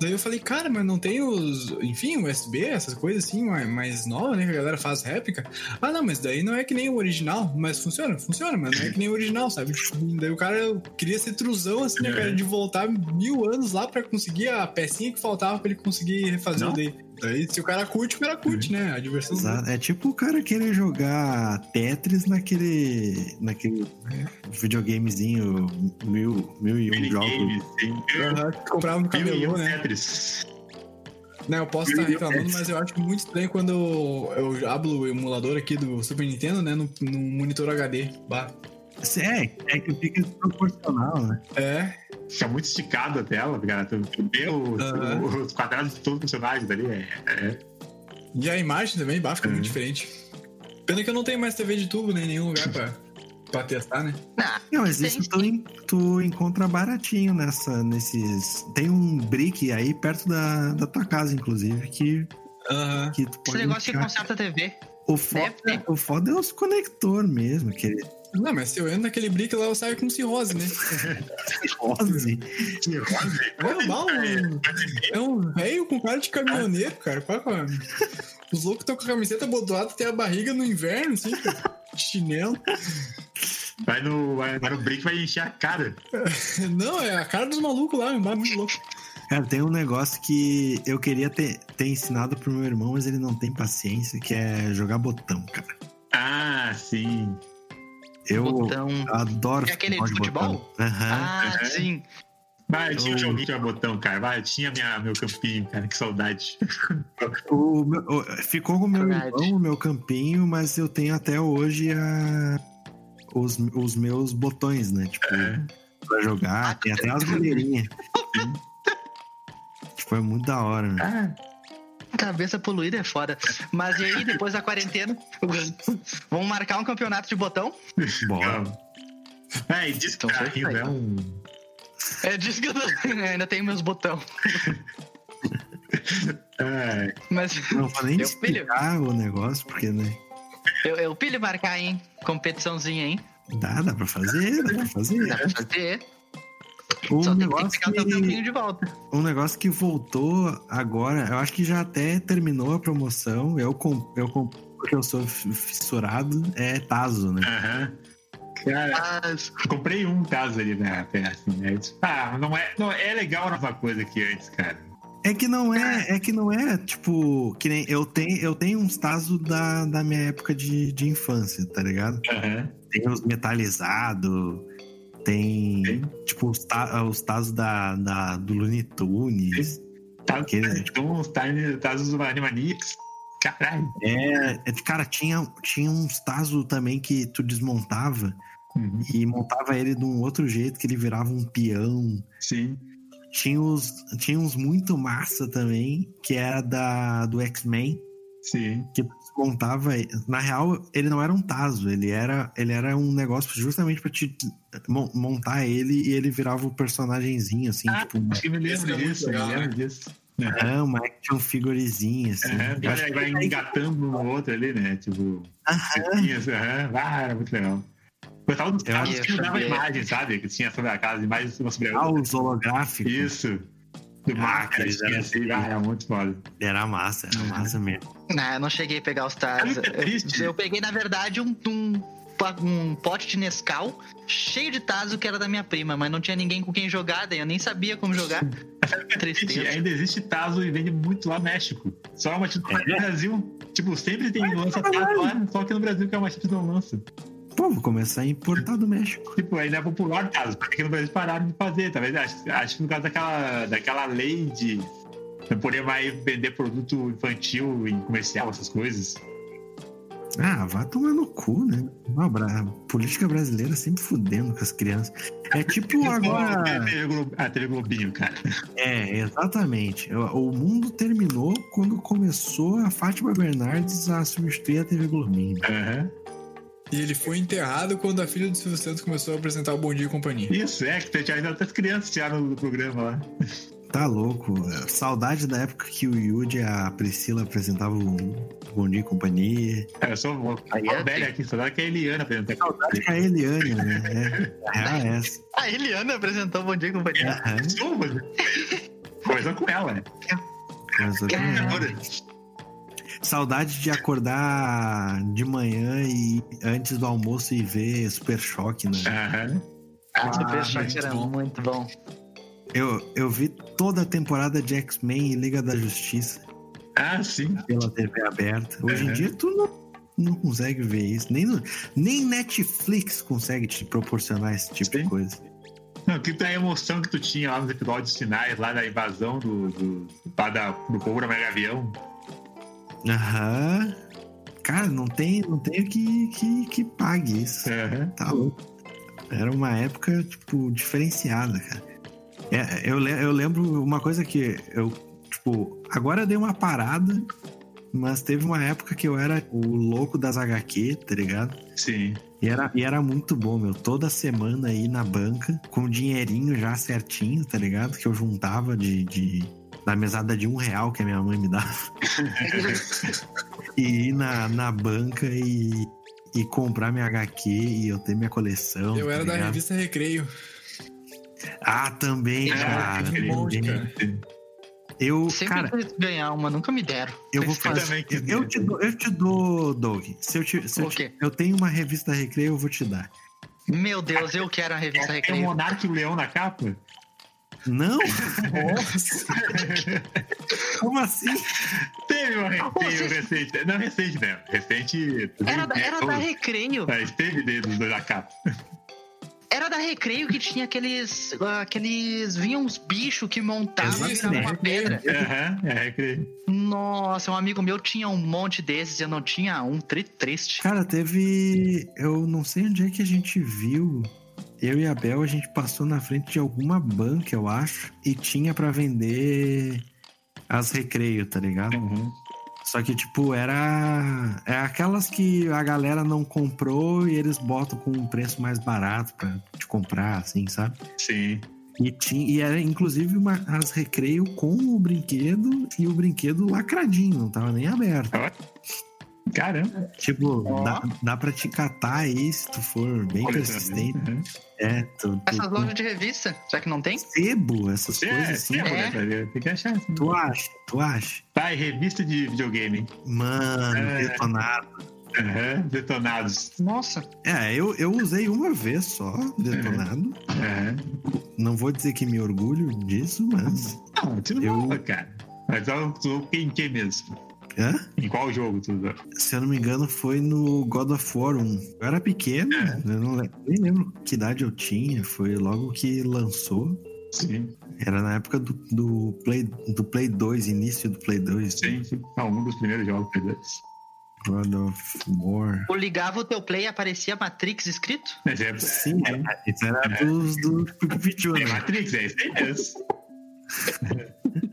Daí eu falei, cara, mas não tem os. Enfim, USB, essas coisas assim, mais, novas, né? Que a galera faz réplica. Ah, não, mas daí não é que nem o original. Mas funciona, funciona, mas não é que nem o original, sabe? E daí o cara queria ser truzão, assim, né, cara? De voltar mil anos lá pra conseguir a pecinha que faltava pra ele conseguir refazer Não. o dele. Daí, se o cara curte, o cara curte, né? A diversão. Exato. É tipo o cara querer jogar Tetris naquele. naquele videogamezinho mil, mil e um jogos. Comprava no camelô, né? Tetris. Né, eu posso estar reclamando, mas eu acho muito estranho quando eu, eu abro o emulador aqui do Super Nintendo, né, no, no monitor HD. Bah. É, é que fica desproporcional, né? É, Fica muito esticado a tela, cara. Tu tu vê os, Aham. os quadrados de todos os personagens ali. É, é. e a imagem também, bah, fica muito diferente. Pena que eu não tenho mais TV de tubo nem nenhum lugar pra, pra testar, né? Não, mas isso tu, tu encontra baratinho nessa, nesses. Tem um brick aí perto da, da tua casa, inclusive, que, que tu Esse pode. negócio que conserta a TV. o, foda, o foda é os conector mesmo, que Não, mas se eu entro naquele brick lá, eu saio com cirrose, né? rose. Que rosa. É, um, é um velho com cara de caminhoneiro, cara. Qual é? Os loucos estão com a camiseta bodoada, tem a barriga no inverno, assim, cara. Chinelo. Vai no, vai, vai no break vai encher a cara. Não, é a cara dos malucos lá, bah, muito louco. Cara, tem um negócio que eu queria ter, ter ensinado pro meu irmão, mas ele não tem paciência, que é jogar botão, cara. Ah, sim. Eu Botão. adoro É aquele de futebol? botão. Aham. Ah, Aham. sim. Vai, eu tinha um O- joguinho que tinha botão, cara. Vai, tinha minha, meu campinho, cara. Que saudade. O meu- o- ficou com o meu Verdade. irmão, o meu campinho, mas eu tenho até hoje a, os, os meus botões, né? Tipo, É. pra jogar. Tem até as goleirinhas. Tipo, é muito da hora, né? Ah, Cabeça poluída é foda. Mas e aí, depois da quarentena, vamos marcar um campeonato de botão? Bora. É, e diz que Então tá isso aí. é um. É disso que eu tô... ainda tenho meus botão. É, Mas Não vou nem Eu explicar o negócio, porque, né? eu, eu pilho marcar, hein? Competiçãozinha, hein? Dá, dá pra fazer, dá pra fazer. Dá pra fazer. Um Só tem que negócio pegar que, de volta. um negócio que voltou agora, eu acho que já até terminou a promoção. Eu, com, eu com, porque eu sou fissurado, é Tazo, né? aham. Cara, Mas, eu comprei um caso ali na PS, né? Eu disse, Ah, não é, não é legal a nova coisa que antes, cara. É que não é, é que não é, tipo, que nem eu tenho, eu tenho uns Tazo da, da minha época de, de infância, tá ligado? Aham. Tem os metalizados, tem, tipo, os, ta, os Tazos da, da, do Looney Tunes. Tá, Aquele- então, os Tiny Tazos do Animaniacs. Caralho. É, é, cara, tinha, tinha uns Tazo também que tu desmontava Uhum. e montava ele de um outro jeito, que ele virava um peão. Sim. Tinha uns, tinha uns muito massa também, que era da, do X-Men, Sim. que tu desmontava. Na real, ele não era um Tazo, ele era, ele era um negócio justamente pra te mon- montar ele e ele virava um personagemzinho, assim, Ah, tipo, acho que me lembro é disso, me legal, lembro né? disso. ah, uma action figurezinha, assim. Aham, Eu acho vai, que vai engatando um no outro ali, né? Tipo, setinhas, aham. Ah, era muito legal. Gostava dos Eu casos acho que que mudava a é. imagem, sabe? Que tinha sobre a casa, imagens uma sobre a Ah, outra. os holográficos. Isso. Do Ah, era muito foda. Era massa, era massa mesmo. não, eu não cheguei a pegar os Tazos. É. Eu, eu peguei, na verdade, um, um, um pote de Nescau cheio de Tazo que era da minha prima, mas não tinha ninguém com quem jogar, daí eu nem sabia como jogar. Tristeza. ainda existe Tazo e vende muito lá no México. Só uma tipo no Brasil. Tipo, sempre tem lança Tazo lá, só que no Brasil que é uma tipo não lança. Pô, vou começar a importar do México. Tipo, ainda é popular Tazo, porque no Brasil pararam de fazer, talvez. Acho, acho que no caso daquela, daquela lei de não poder mais vender produto infantil em comercial, essas coisas. Ah, vai tomar no cu, né? Não, bra- política brasileira sempre fudendo com as crianças. É tipo agora. A TV, Glo- a TV Globinho, cara. É, exatamente. O mundo terminou quando começou a Fátima Bernardes a substituir a TV Globinho. Aham. E ele foi enterrado quando a filha do Silvio Santos começou a apresentar o Bom Dia e Companhia. Isso, é, que tinha até as crianças tiraram do programa lá. Tá louco. Saudade da época que o Yudi e a Priscila apresentavam o Bom Dia e Companhia. É, Eu sou uma Aí é velha aqui, só que a Eliana apresentando. Saudade com a Eliane, né? É, é essa. A Eliana apresentou Bom Dia e Companhia. Mas- Coisa com ela, né? coisa com ela. Saudade de acordar de manhã e antes do almoço e ver Super Choque, né? Aham. Ah, Super Choque muito era bom. muito bom. Eu, eu vi toda a temporada de X-Men e Liga da Justiça Ah, sim. pela TV aberta. Hoje em Uhum. dia tu não, não consegue ver isso. Nem, nem Netflix consegue te proporcionar esse tipo de Sim. coisa. Não, que a emoção que tu tinha lá nos episódios finais, lá da invasão do, do, lá da, do povo do Mega Avião. Aham. Cara, não tem, não tem que, que, que pague isso. Aham. Tá louco. Era uma época, tipo, diferenciada, cara. É, eu, eu lembro uma coisa que eu, tipo, agora eu dei uma parada, mas teve uma época que eu era o louco das HQ, tá ligado? Sim. E era, e era muito bom, meu. Toda semana aí na banca, com o dinheirinho já certinho, tá ligado? Que eu juntava de, de- da mesada de um real que a minha mãe me dava. e ir na, na banca e, e comprar minha HQ e eu ter minha coleção. Eu tá era da ligado? revista Recreio. Ah, também, Ah, cara. que bom, também. cara. Eu, Sempre cara, ganhar uma, nunca me deram. eu vou Eu fazer. Eu ver. te, dou, eu te dou, Doug. Se eu, te, se eu, te- eu tenho uma revista Recreio, eu vou te dar. Meu Deus, eu quero a revista Tem o Recreio. Monarca e o Leão na capa? Não? Nossa! Como assim? Teve uma Como recente, recente. Não, recente, né? Recente. Era, da- era da Recreio. Mas teve deles dos dois na capa. Era cada recreio que tinha aqueles. aqueles. vinham uns bichos que montavam e Existe, viravam né? uma pedra. Aham, é, recreio. Nossa, um amigo meu tinha um monte desses, eu não tinha um tri triste. Cara, teve. Eu não sei onde é que a gente viu. Eu e a Bel, a gente passou na frente de alguma banca, eu acho, e tinha pra vender as recreio, tá ligado? Uhum. Só que, tipo, era. É aquelas que a galera não comprou e eles botam com um preço mais barato pra te comprar, assim, sabe? Sim. E, tinha, e era inclusive uma, as recreio com o brinquedo e o brinquedo lacradinho, não tava nem aberto. Caramba. Tipo, Ó. dá, dá pra te catar aí se tu for bem persistente. Uhum. É, tu, tu, Essas tu lojas de revista, já que não tem? sebo, essas Sim, coisas é, assim. sim, É. né? Tem que achar. assim. Tu acha, tu acha? Tá, e revista de videogame. Mano, É. detonado. Aham, Detonados. Nossa. É, eu, eu usei uma vez só, detonado. Aham. Não vou dizer que me orgulho disso, mas. Ah, tudo Eu- cara. Mas eu tu em que mesmo? Hã? Em qual jogo tu usou? Se eu não me engano, foi no God of War 1. Eu era pequeno, É. eu não nem lembro que idade eu tinha. Foi logo que lançou. Sim, Era na época do, do, Play, do Play 2, início do Play 2. sim, sim. Ah, um dos primeiros jogos que eu fiz. God of War. Tu ligava o teu play e aparecia Matrix escrito? Mas é, Sim, é, isso era dos do Pichu, é né? Matrix, é isso aí mesmo.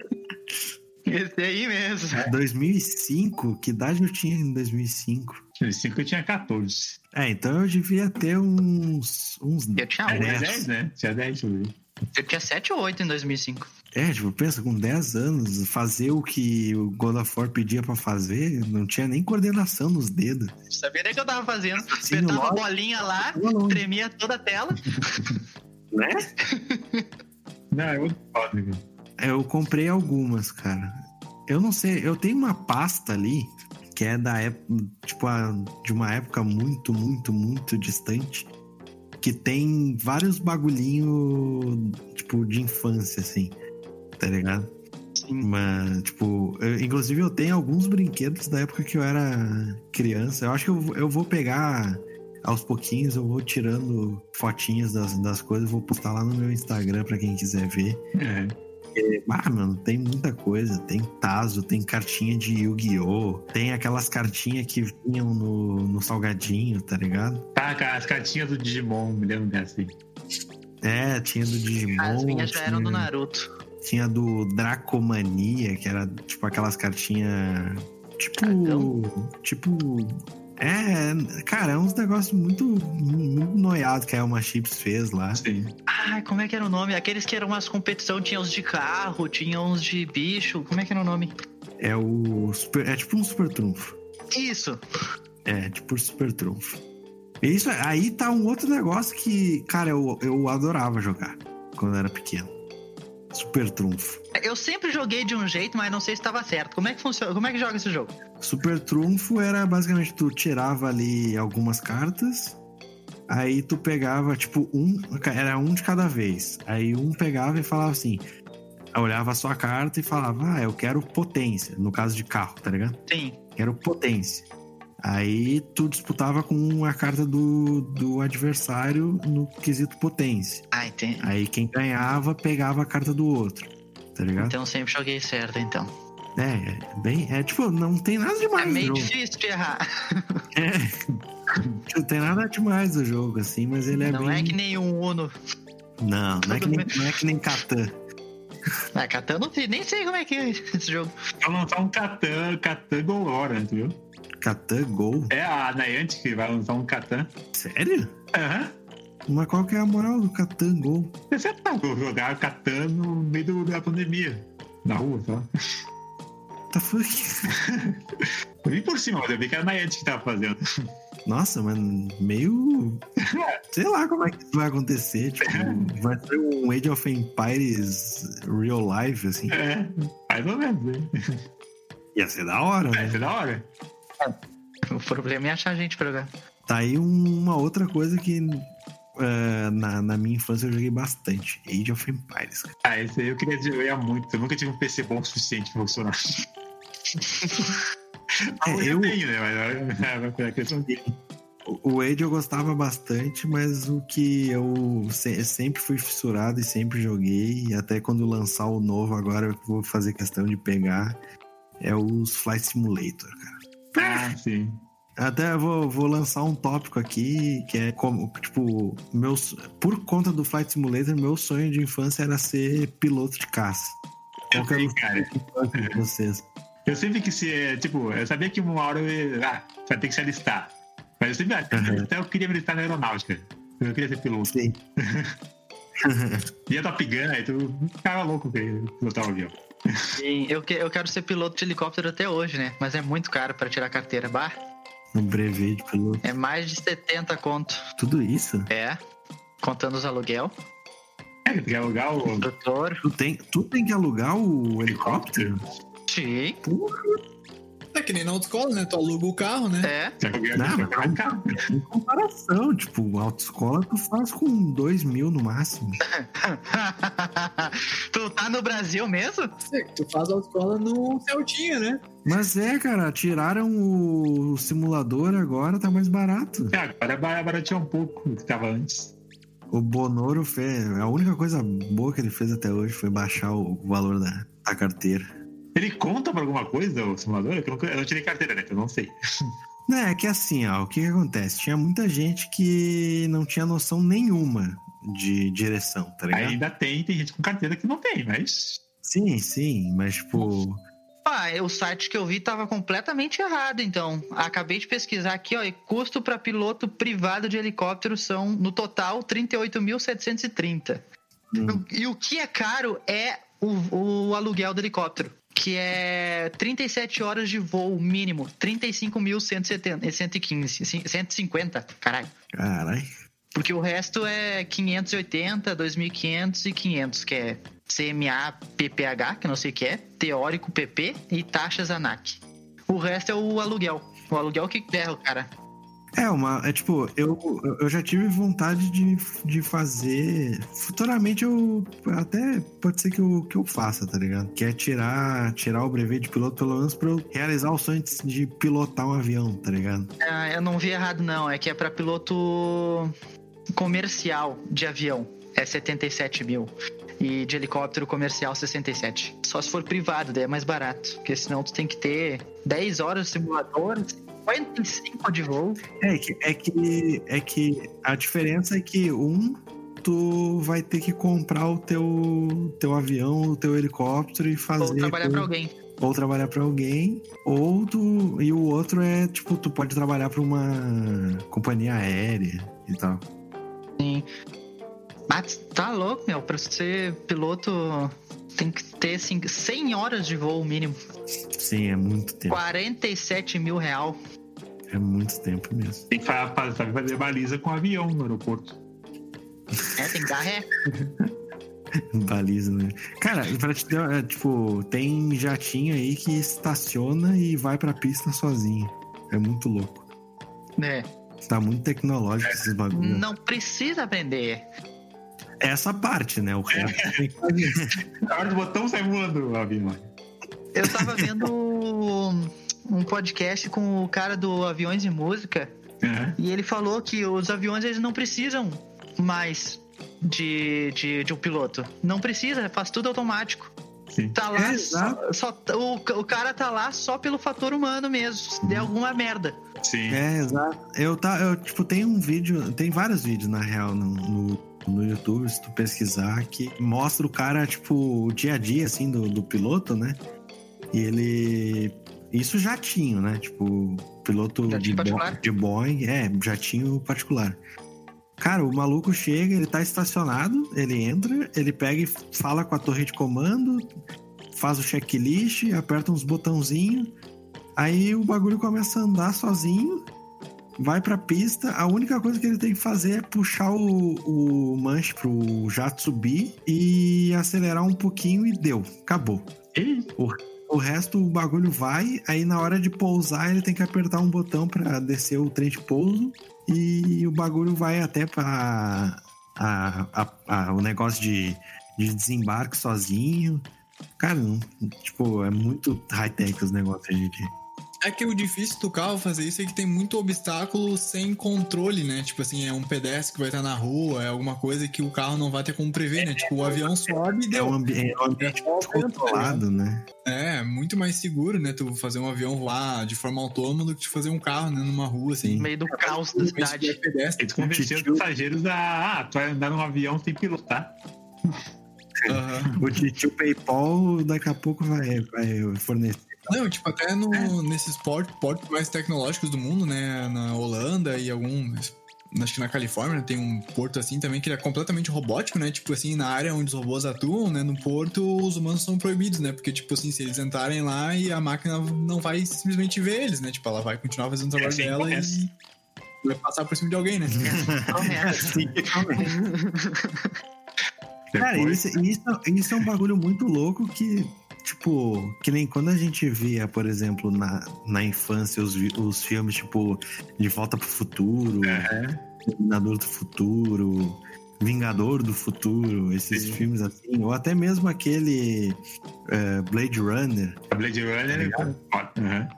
Esse aí mesmo. 2005? Que idade eu tinha em 2005? No 5 eu tinha 14. É, então eu devia ter uns, uns Eu tinha É, 8. 10, né? Tinha 10, eu vi. Eu tinha 7 ou 8 em 2005. É, tipo, pensa, com 10 anos, fazer o que o God of War pedia pra fazer, não tinha nem coordenação nos dedos. Sabia nem o que eu tava fazendo. Sim, Apertava a lógico. bolinha lá, tremia toda a tela. Né? Não, é outro foda. Eu comprei algumas, cara. Eu não sei, eu tenho uma pasta ali que é da época, tipo, a- de uma época muito, muito, muito distante, que tem vários bagulhinho, tipo, de infância, assim, tá ligado? Sim. Mas, tipo, eu- inclusive eu tenho alguns brinquedos da época que eu era criança. Eu acho que eu, vou- eu vou pegar aos pouquinhos, eu vou tirando fotinhas das, das coisas, vou postar lá no meu Instagram pra quem quiser ver. É. Ah, mano, tem muita coisa. Tem Tazo, tem cartinha de Yu-Gi-Oh! Tem aquelas cartinhas que vinham no, no salgadinho, tá ligado? Tá, cara, as cartinhas do Digimon, me lembro dessa aí. É, tinha do Digimon. As minhas já eram do tinha- Naruto. Tinha do Dracomania, que era tipo aquelas cartinhas. Tipo. Dragão? Tipo. É, cara, é uns negócios muito, muito noiados que a Elma Chips fez lá. Sim. Ai, como é que era o nome? Aqueles que eram umas competição, tinha os de carro, tinha uns de bicho. Como é que era o nome? É o. Super, é tipo um super trunfo. Isso. É, tipo super trunfo. Isso, aí tá um outro negócio que, cara, eu, eu adorava jogar quando eu era pequeno. Super trunfo. Eu sempre joguei de um jeito, mas não sei se estava certo. Como é que funciona? Como é que joga esse jogo? Super trunfo era basicamente tu tirava ali algumas cartas, aí tu pegava, tipo, um. Era um de cada vez. Aí um pegava e falava assim. Olhava a sua carta e falava, ah, eu quero potência. No caso de carro, tá ligado? Sim. Quero potência. Aí tu disputava com a carta do, do adversário no quesito potência. Ah, entendi. Aí quem ganhava pegava a carta do outro. Tá ligado? Então eu sempre joguei certo, então. É, é bem. É tipo, não tem nada É demais no meio jogo. difícil de errar. É. Não tem nada demais do jogo, assim, mas ele é não bem. é que nem um Uno. Não, não é que nem, não é que nem Catan. Ah, Catan não sei, nem sei como é que é esse jogo. Então lançar um Catan, Catan Go agora, entendeu? Catan Gol? É a Niantic que vai lançar um Catan. Sério? Aham. Mas qual que é a moral do Catan Gol? Você tá vou jogar Catan no meio da pandemia. Na rua, tá? Tá fuck? Eu vi por cima, mas eu vi que era a Niantic que tava fazendo. Nossa, mano, meio. Sei lá como é que vai acontecer. Tipo, vai ser um Age of Empires real life, assim. É, mais ou menos, né? Ia ser da hora, né? ser da hora. O problema é achar gente pra jogar. Tá aí um- uma outra coisa que eh, na, na minha infância eu joguei bastante. Age of Empires. cara. Ah, esse aí eu queria jogar muito. Eu nunca tive um PC bom o suficiente pra funcionar. É, eu, tenho, né? Mas é, a questão dele. o Wade eu gostava bastante, mas o que eu se- sempre fui fissurado e sempre joguei, e até quando lançar o novo agora eu vou fazer questão de pegar, é os Flight Simulator, cara. Ah, sim. Até vou, vou lançar um tópico aqui que é como, tipo, meus, por conta do Flight Simulator, meu sonho de infância era ser piloto de caça. Eu Qual que era sei, o cara. de vocês? Eu sempre quis ser, tipo, eu sabia que uma hora eu ah, vai ter que se alistar. Mas eu sempre, ah, Uhum. até eu queria me alistar na aeronáutica. Eu queria ser piloto. Sim. Ia Top Gun, aí tu ficava louco pra pilotar o avião. Sim, eu, que- eu quero ser piloto de helicóptero até hoje, né? Mas é muito caro pra tirar carteira. Bah, No brevet de piloto. é mais de 70 conto. Tudo isso? É. Contando os aluguel. É, tu quer alugar o Doutor. Tu tem, tu tem que alugar o helicóptero? Sim. É que nem na autoescola, né? Tu aluga o carro, né? É. Não, alugar um carro. Em comparação, tipo, autoescola tu faz com 2 mil no máximo. tu tá no Brasil mesmo? Que Tu faz a autoescola no Celtinha, né? Mas é, cara, tiraram o simulador agora, tá mais barato. É, agora ba- barateou um pouco do que tava antes. O Bonoro fez. A única coisa boa que ele fez até hoje foi baixar o valor da, da carteira. Ele conta pra alguma coisa, o simulador? Eu não, eu não tirei carteira, né? que Eu não sei. Não, é que assim, ó, o que, que acontece? Tinha muita gente que não tinha noção nenhuma de direção, tá ligado? Ainda tem, tem gente com carteira que não tem, mas. Sim, sim, mas tipo. Ah, o site que eu vi tava completamente errado, então. Acabei de pesquisar aqui, ó, e custo para piloto privado de helicóptero são, no total, 38.730. Hum. E o que é caro é o, o aluguel do helicóptero, que é 37 horas de voo mínimo, 35.115, 150, caralho. Caralho. Porque o resto é 580, 2.500 e 500, que é CMA PPH, que não sei o que é, teórico PP e taxas ANAC. O resto é o aluguel. O aluguel que o cara. É, uma. É tipo, eu, eu já tive vontade de, de fazer. Futuramente eu. Até pode ser que eu, que eu faça, tá ligado? Que é tirar, tirar o brevet de piloto, pelo menos pra eu realizar o sonho de, pilotar um avião, tá ligado? Ah, eu não vi errado, não. É que é pra piloto comercial de avião. É 77 mil. E de helicóptero comercial, 67. Só se for privado, daí é mais barato. Porque senão tu tem que ter 10 horas de simulador, 55 de voo. É que, é que. É que a diferença é que um. Tu vai ter que comprar o teu, teu avião, o teu helicóptero e fazer. Ou trabalhar com- pra alguém. ou trabalhar pra alguém, ou tu. E o outro é, tipo, tu pode trabalhar pra uma companhia aérea e tal. Mas tá louco, meu. Pra ser piloto, tem que ter assim, 100 horas de voo mínimo. Sim, é muito tempo. 47 mil real. É muito tempo mesmo. Tem que fazer baliza com avião no aeroporto. É, tem que dar ré. Baliza, né? Cara, pra te ter, é, tipo, tem jatinho aí que estaciona e vai pra pista sozinho. É muito louco. né? Tá muito tecnológico esses bagulhos. Não precisa aprender. Essa parte, né? O resto. Na hora do botão sai voando avião. Eu tava vendo um podcast com o cara do Aviões e Música Aham. e ele falou que os aviões eles não precisam mais de, de, de um piloto. Não precisa, faz tudo automático. Sim. Tá lá, É, só, só- o, o cara tá lá só pelo fator humano mesmo. Se der alguma merda. Sim. É, exato. Eu, tá, eu, tipo, tem um vídeo, tem vários vídeos, na real, no, no, no YouTube, se tu pesquisar, que mostra o cara, tipo, o dia a dia, assim, do, do piloto, né? E ele... Isso jatinho, né? Tipo, piloto Jatinho de, Bo- de Boeing, é, jatinho particular. Cara, o maluco chega, ele tá estacionado, ele entra, ele pega e fala com a torre de comando, faz o checklist, aperta uns botãozinhos, aí o bagulho começa a andar sozinho, vai pra pista, a única coisa que ele tem que fazer é puxar o, o manche pro jato subir e acelerar um pouquinho e deu, acabou. Ih, O resto, o bagulho vai, aí na hora de pousar, ele tem que apertar um botão pra descer o trem de pouso e o bagulho vai até pra a, a- a- o negócio de, de desembarque sozinho. Cara, não, tipo, é muito high-tech os negócios de- É que o difícil do carro fazer isso é que tem muito obstáculo sem controle, né? Tipo assim, é um pedestre que vai estar na rua, é alguma coisa que o carro não vai ter como prever, né? Tipo, o avião sobe e É deu. um, é um ambiente É, muito controlado, né? É, muito mais seguro, né? Tu fazer um avião voar de forma autônoma do que tu fazer um carro, né? Numa rua, assim. No meio do caos da se cidade. Eles convenceram os passageiros a. Ah, tu vai andar num avião sem pilotar. Aham. O tio PayPal daqui a pouco vai, vai fornecer. Não, tipo, até no, nesses portos, portos mais tecnológicos do mundo, né? Na Holanda e algum. Acho que na Califórnia tem um porto assim também que ele é completamente robótico, né? Tipo assim, na área onde os robôs atuam, né? No porto, os humanos são proibidos, né? Porque, tipo assim, se eles entrarem lá e a máquina não vai simplesmente ver eles, né? Tipo, ela vai continuar fazendo o trabalho sim, dela é. e vai passar por cima de alguém, né? Cara, isso, isso, isso é um bagulho muito louco que, tipo, que nem quando a gente via, por exemplo, na, na infância, os, os filmes, tipo, De Volta pro Futuro. Terminador do Futuro, Vingador do Futuro, esses Sim. filmes assim, ou até mesmo aquele eh, Blade Runner, Blade Runner é foda. Aham.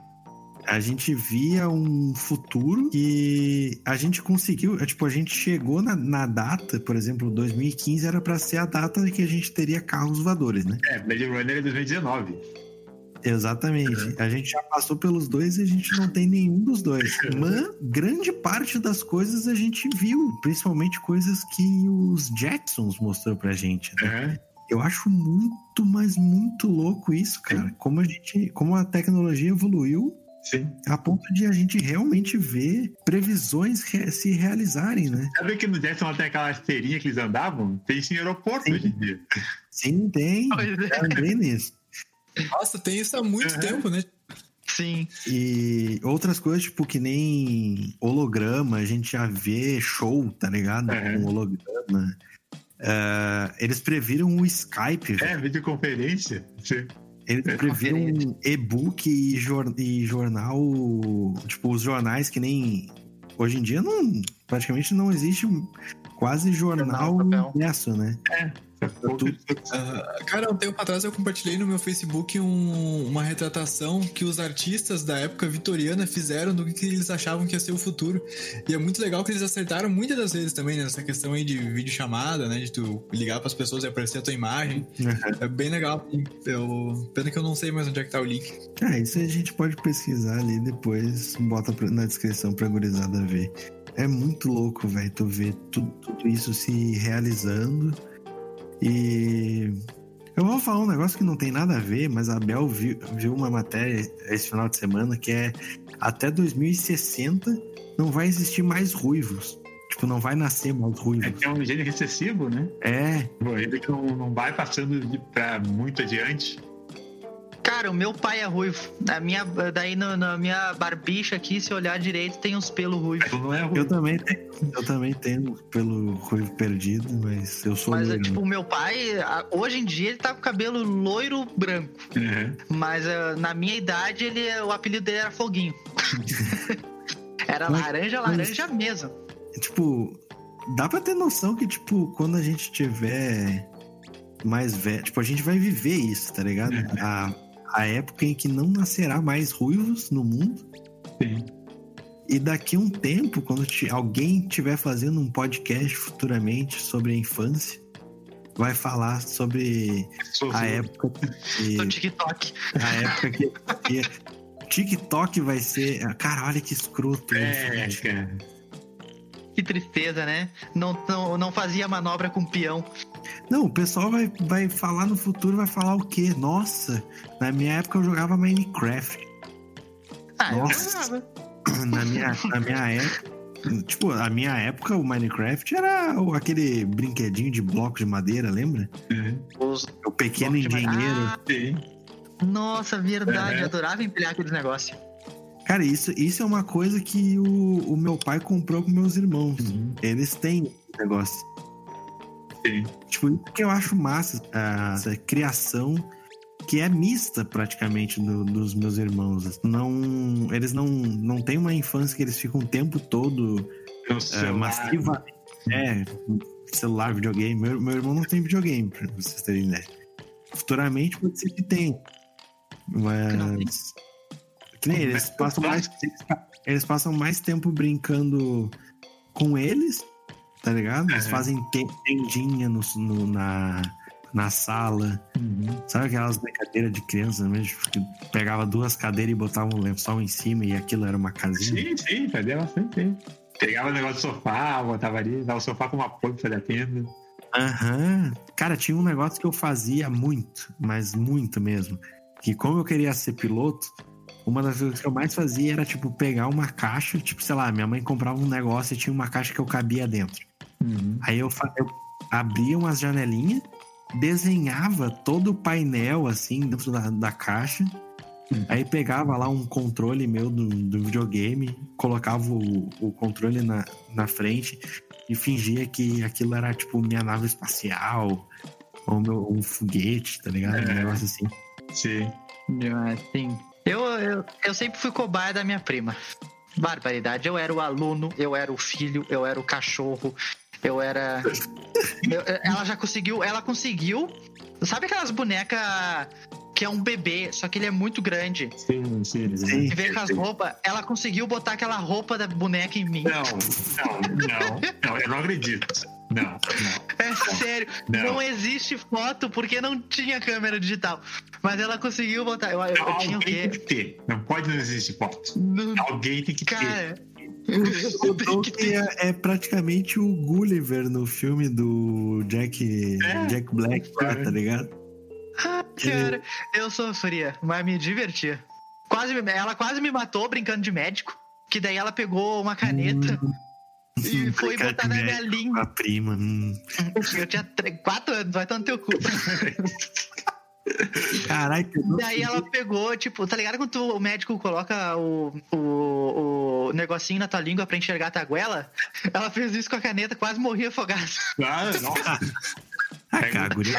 A gente via um futuro que a gente conseguiu, é, tipo, a gente chegou na, na data, por exemplo, 2015 era pra ser a data que a gente teria carros voadores, né? É, Blade Runner é 2019. Exatamente. A gente já passou pelos dois e a gente não tem nenhum dos dois. Mas grande parte das coisas a gente viu, principalmente coisas que os Jacksons mostrou pra gente. né? Aham. Eu acho muito, mas muito louco isso, cara. Como a gente, como a tecnologia evoluiu Sim. a ponto de a gente realmente ver previsões re- se realizarem, né? Sabe que no Jetson tem aquela esteirinha que eles andavam? Tem isso em aeroporto Sim. hoje em dia. Sim, tem. É. Andei nisso. Nossa, tem isso há muito Aham. tempo, né? Sim. E outras coisas, tipo, que nem holograma, a gente já vê show, tá ligado? Uhum. Com holograma. Ah, eles previram o Skype, velho. É, videoconferência. Sim. Eles é, previram um e-book e, jor- e jornal. Tipo, os jornais que nem. Hoje em dia não. Praticamente não existe quase jornal impresso, né? tudo- Ah, cara, um tempo atrás eu compartilhei no meu Facebook um- uma retratação que os artistas da época vitoriana fizeram do que eles achavam que ia ser o futuro. E é muito legal que eles acertaram muitas das vezes também nessa questão aí de videochamada, né? De tu ligar pras pessoas e aparecer a tua imagem. É bem legal. Eu... Pena que eu não sei mais onde é que tá o link. Ah, isso a gente pode pesquisar ali depois, bota na descrição pra gurizada ver. É muito louco, velho, tu ver tudo, tudo isso se realizando. E eu vou falar um negócio que não tem nada a ver, mas a Bel viu, viu uma matéria esse final de semana que é até 2060 não vai existir mais ruivos. Tipo, não vai nascer mais É ruivos. que é um gênio recessivo, né? É, Ainda que não, não vai passando pra muito adiante. Cara, o meu pai é ruivo. Na minha, daí no- na minha barbicha aqui, se olhar direito, tem uns pelos ruivos. Não é ruim. eu também tenho, eu também tenho pelo ruivo perdido, mas eu sou Mas, loiro. tipo, o meu pai, hoje em dia, ele tá com o cabelo loiro branco. Aham. Mas ah, na minha idade, ele, o apelido dele era Foguinho. era Mas- laranja, mas- laranja mesmo. tipo, dá pra ter noção que, tipo, quando a gente tiver mais velho, tipo, a gente vai viver isso, tá ligado? É. A, a época em que não nascerá mais ruivos no mundo. Sim. E daqui a um tempo, quando alguém estiver fazendo um podcast futuramente sobre a infância, vai falar sobre a época que. Do TikTok. A época que. que TikTok vai ser. Cara, olha que escroto É, isso. cara. Que tristeza, né? Não, não, não fazia manobra com peão. Não, o pessoal vai, vai falar no futuro, vai falar o quê? Nossa, na minha época eu jogava Minecraft. Ah, eu Nossa. jogava. Na minha, na minha época. Tipo, a minha época o Minecraft era aquele brinquedinho de bloco de madeira, lembra? Uhum. O pequeno engenheiro. Ah, nossa, verdade. É. Eu adorava empilhar aqueles negócios. Cara, isso, isso é uma coisa que o, o meu pai comprou com meus irmãos. Uhum. Eles têm esse negócio. Sim. Tipo, isso que eu acho massa, essa criação que é mista praticamente do- dos meus irmãos. Não, eles não, não têm uma infância que eles ficam o tempo todo é. É, celular, videogame. Meu, meu irmão não tem videogame, pra vocês terem ideia. Futuramente pode ser que tenha. Mas. Que nem eles passam mais, eles passam mais tempo brincando com eles, tá ligado? Eles Aham. fazem te- tendinha no, no- na, na sala. Sabe aquelas brincadeiras de criança mesmo? Que pegava duas cadeiras e botava um lençol em cima e aquilo era uma casinha? Sim, sim, fazia bastante tempo. Pegava o negócio do sofá, botava ali, dava o sofá com uma apoio pra fazer a tenda. Aham. Cara, tinha um negócio que eu fazia muito, mas muito mesmo. Que como eu queria ser piloto, uma das coisas que eu mais fazia era, tipo, pegar uma caixa, tipo, sei lá, minha mãe comprava um negócio e tinha uma caixa que eu cabia dentro. Aí eu, eu abria umas janelinhas, desenhava todo o painel, assim, dentro da, da caixa. Hum. Aí pegava lá um controle meu do, do videogame, colocava o, o controle na, na frente e fingia que aquilo era, tipo, minha nave espacial ou meu, um foguete, tá ligado? Um É. negócio assim. Sim. Sim. Eu, eu, eu sempre fui cobaia da minha prima. Barbaridade. Eu era o aluno, eu era o filho, eu era o cachorro, eu era. eu- ela já conseguiu. Ela conseguiu. Sabe aquelas bonecas que é um bebê, só que ele é muito grande? Sim, sim. Sim. E veio com as roupas, ela conseguiu botar aquela roupa da boneca em mim. Não, não, não, não, eu não acredito. Não, não. É sério, Não. não. existe foto porque não tinha câmera digital. Mas ela conseguiu botar. Eu, eu- eu tinha o Alguém tem quê? que ter. Não pode não existir foto. No- Alguém tem que ter. Cara. O que Tolkien é, é praticamente o Gulliver no filme do Jack, É. Jack Black, lá, tá ligado? Cara, eu sofria, mas me divertia. Quase, ela quase me matou brincando de médico. Que daí ela pegou uma caneta e foi botar na minha língua. A prima. hum. Eu tinha tre- quatro anos, vai estar no teu cu. Caralho, que eu não Daí ela pegou, tipo, tá ligado quando tu- o médico coloca o, o, o negocinho na tua língua pra enxergar a tua goela? Ela fez isso com a caneta, quase morri afogada. Ah, nossa. Ah, cara, a guria.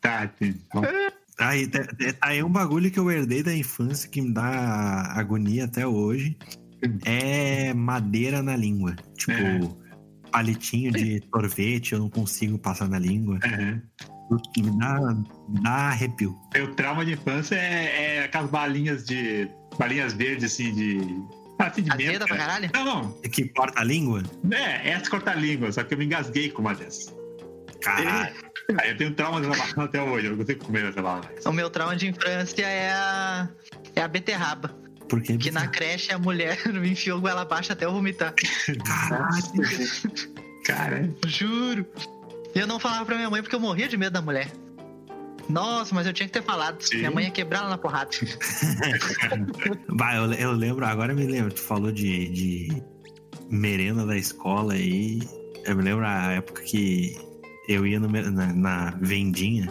Tá, sim. Bom, Aí, tá- tá- aí é um bagulho que eu herdei da infância que me dá agonia até hoje. É madeira na língua. Tipo, É. palitinho de sorvete, eu não consigo passar na língua. aham. Me dá, me dá arrepio. Meu trauma de infância é, é aquelas balinhas de. balinhas verdes, assim, de. Ah, assim, de Azeda pra caralho? Não, não. Que corta a língua? É, essa corta a língua, só que eu me engasguei com uma dessas. Caralho. Aí eu tenho trauma dessa bala até hoje, eu não consigo comer essa bala. mais. O meu trauma de infância é a, é a beterraba. Porque Que na creche a mulher me enfiou goela abaixo até eu vomitar. Caralho. Cara, Juro. E eu não falava pra minha mãe porque eu morria de medo da mulher. Nossa, mas eu tinha que ter falado. Sim. Minha mãe ia quebrar ela na porrada. Bah, eu, eu lembro, agora eu me lembro, tu falou de, de merenda da escola aí. Eu me lembro a época que eu ia no na, na vendinha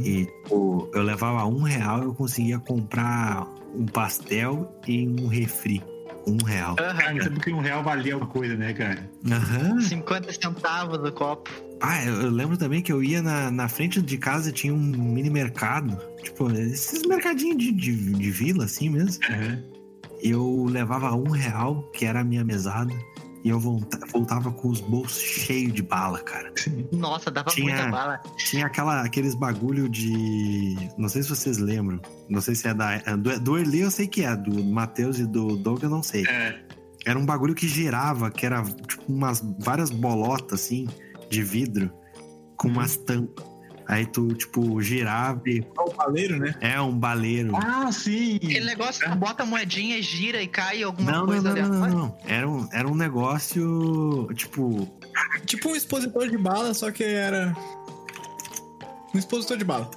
e tipo, eu levava um real e eu conseguia comprar um pastel e um refri. Um real. cara, sabe que um real valia alguma coisa, né, cara? Aham. 50 centavos do copo. Ah, eu, lembro também que eu ia na, na frente de casa tinha um mini mercado. Tipo, esses mercadinhos de, de, de vila, assim mesmo. Aham. eu levava um real, que era a minha mesada, e eu volta- voltava com os bolsos cheios de bala, cara. Nossa, dava Tinha- muita bala. Tinha aquela, aqueles bagulho de. Não sei se vocês lembram. Não sei se é da. é Do, do Erli eu sei que é, do Matheus e do Doug eu não sei. É, Era um bagulho que girava, que era tipo umas várias bolotas assim, de vidro, com umas tampas. Aí tu, tipo, girava e. O baleiro, né? É um baleiro. Ah, sim! Aquele negócio que tu bota a moedinha e gira e cai alguma Não, coisa não, não, não, não. Era um, era um negócio, tipo, Tipo um expositor de bala, só que era. Um expositor de bala.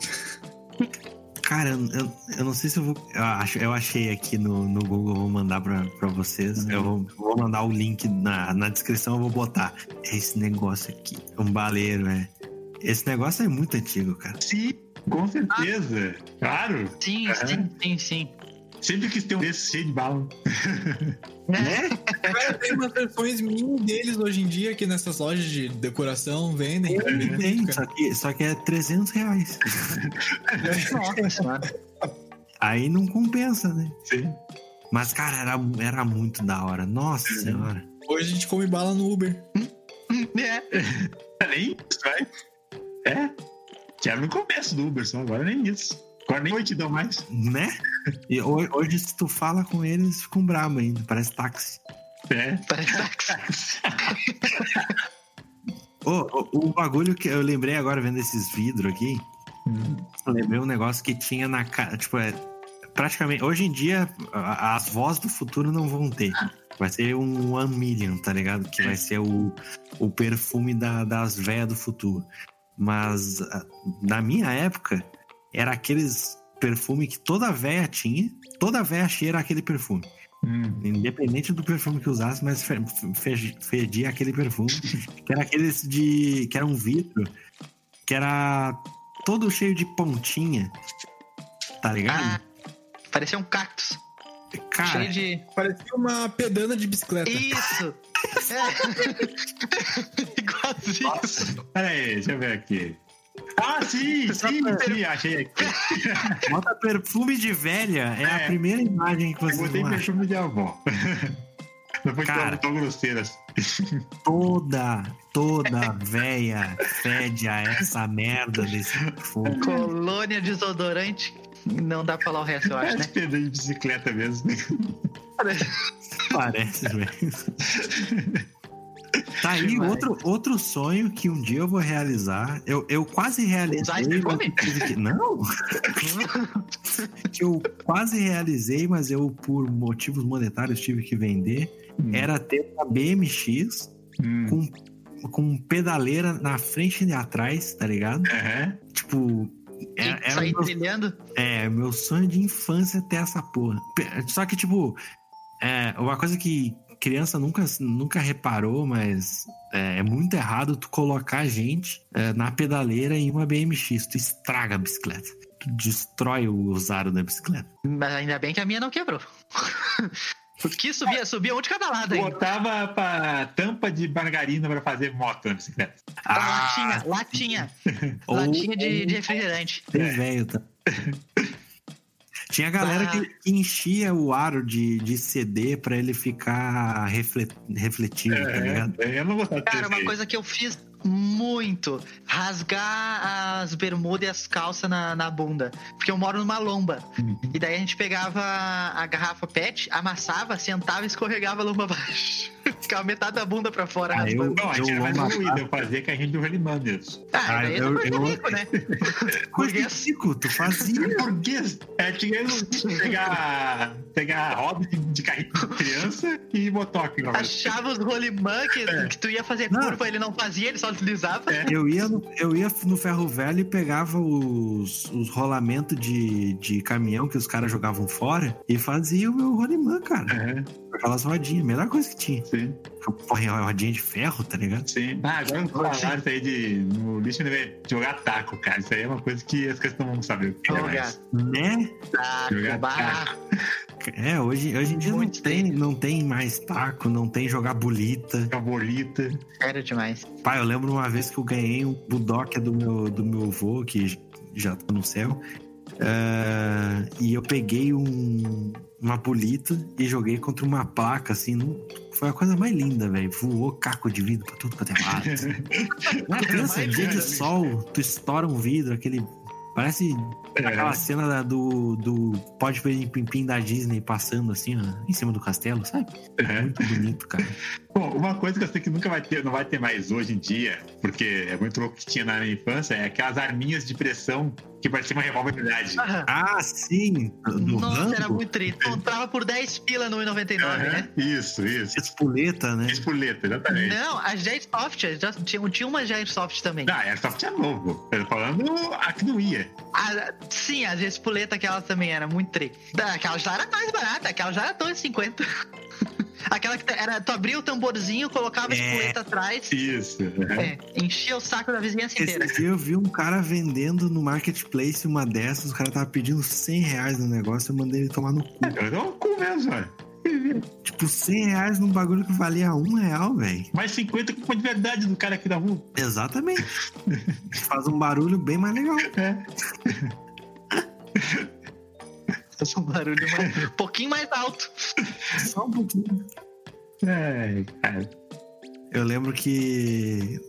Cara, eu, eu, não sei se eu vou. Eu, acho, eu achei aqui no, no Google, eu vou mandar pra, pra vocês. Eu vou, vou mandar o link na, na descrição, eu vou botar. É esse negócio aqui. Um baleiro, é. Esse negócio é muito antigo, cara. Sim, com certeza. Claro. Sim, Aham. sim, sim, sim. Sempre quis ter um desse cheio de bala. Né? Cara, tem umas versões mini deles hoje em dia que nessas lojas de decoração vendem. Tem, cara. só que, só que é 300 reais. Nossa. Aí não compensa, né? Sim. Mas, cara, era, era muito da hora. Nossa senhora. Hoje a gente come bala no Uber. É. Nem isso, vai. É. Que era no começo do Uber, só agora nem isso. Agora nem 8 te dão mais. Né? E ho- hoje, se tu fala com eles, ficam bravos ainda. Parece táxi. É. Parece táxi. Ô, o bagulho que eu lembrei agora vendo esses vidros aqui. Eu lembrei um negócio que tinha na cara. Tipo, é. Praticamente. Hoje em dia, as vozes do futuro não vão ter. Vai ser um One Million, tá ligado? Que vai ser o, o perfume da- das véias do futuro. Mas ah, na minha época, era aqueles perfume que toda véia tinha. Toda véia cheira aquele perfume. Hum. Independente do perfume que usasse, mas fe- fe- fedia aquele perfume. que era aqueles de. que era um vidro. Que era todo cheio de pontinha. Tá ligado? Ah, parecia um cactus. Cara, cheio de. Parecia uma pedana de bicicleta. Isso! É. Igualzinho. Pera aí, deixa eu ver aqui. Ah, sim, sim, sim, achei aqui. bota perfume de velha. É, a É. primeira imagem que Eu vocês botei perfume de avó. Foi Cara. tão, tão grosseiro assim. Toda, toda véia fede a essa merda desse perfume. Colônia desodorante. Não dá pra falar o resto, eu acho, Parece né? pedra de bicicleta mesmo. Parece, velho. Tá aí Demais. outro, outro sonho que um dia eu vou realizar. Eu, eu quase realizei. Usar que- Não! que eu quase realizei, mas eu, por motivos monetários, tive que vender. Era ter uma BMX Hum. com, com pedaleira na frente e atrás, tá ligado? Aham. Tipo. Era, era Sair meu, trilhando. é, meu sonho de infância ter essa porra. Só que, tipo, é, uma coisa que criança nunca, nunca reparou, mas é, é muito errado tu colocar gente é, na pedaleira em uma BMX. Tu estraga a bicicleta. Tu destrói o aro da bicicleta. Mas ainda bem que a minha não quebrou. Porque subia, subia um de cada lado ainda. Botava pra tampa de margarina pra fazer moto na bicicleta. latinha, latinha. Ou- latinha de, de refrigerante. Tem velho, tá? Tinha galera que, que enchia o aro de, de CD pra ele ficar refle- refletivo, tá ligado? É, eu não gostava Cara, uma coisa que eu fiz muito: rasgar as bermudas e as calças na, na bunda. Porque eu moro numa lomba. Uhum. E daí a gente pegava a garrafa PET, amassava, sentava e escorregava a lomba abaixo. Ficava metade da bunda pra fora. Ah, eu-. Não, a gente era mais evoluído, eu fazia carrinho de rolimã mesmo. Ah, Ah, daí eu- eu, eu, rico, né? Burguês. rico, tu fazia. Burguês. É, tinha que pegar, pegar roda de, de carrinho de criança e motoque. verdade. Achava os rolimã que, É. que tu ia fazer Não. curva, ele não fazia, ele só É. Eu ia, no, eu ia no ferro velho e pegava os, os rolamentos de, de caminhão que os caras jogavam fora e fazia o meu rolimã, cara. Com aquelas rodinhas, melhor coisa que tinha. sim, é rodinha de ferro, tá ligado? sim. Ah, agora não falaram isso aí de no lixo deve jogar taco, cara. Isso aí é uma coisa que as crianças não vão saber o que é Jogar. mais. Né? Taco, Jogar barra. É, hoje, hoje em dia não tem, não tem mais taco, não tem jogar bolita. Cabolita. Sério demais. Pai, eu lembro uma vez que eu ganhei um budoca do meu, do meu avô, que já tá no céu. ah, e eu peguei um, uma bolita e joguei contra uma placa, assim. não- foi a coisa mais linda, velho. Voou caco de vidro pra tudo quanto é lado. É criança, dia de sol, tu estoura um vidro, aquele. Parece aquela É, cena da- do, do Pode Pim Pim da Disney passando assim, ó, em cima do castelo, sabe? é. Muito bonito, cara. Bom, uma coisa que eu sei que nunca vai ter, não vai ter mais hoje em dia, porque é muito louco que tinha na minha infância, é aquelas arminhas de pressão que pareciam uma revólver de verdade. Aham. Ah, sim! Do Nossa, Rambo? era muito triste. Comprava por 10 pila no 1,99, Aham, né? Isso, isso. Espoleta, né? Espoleta, exatamente. Não, a Jairsoft, já tinha, tinha uma Jairsoft também. Não, Airsoft é novo. Eu tô falando a que não ia. A- sim, a Espoleta, aquela também era muito tri. Da- Aquela já era mais barata, aquela já era 2,50. Aquela que era, tu abria o tamborzinho, colocava a É. espoleta atrás, Isso. aham. é, enchia o saco da vizinhança inteira. Esse dia eu vi um cara vendendo no marketplace uma dessas, o cara tava pedindo 100 reais no negócio, eu mandei ele tomar no cu. Eu dou um cu mesmo, olha. Tipo, 100 reais num bagulho que valia um real, velho. Mais 50 culpa de verdade do cara aqui da rua. Exatamente. Faz um barulho bem mais legal. É. Faz um barulho mais, um pouquinho mais alto. Só um pouquinho. É, cara. Eu lembro que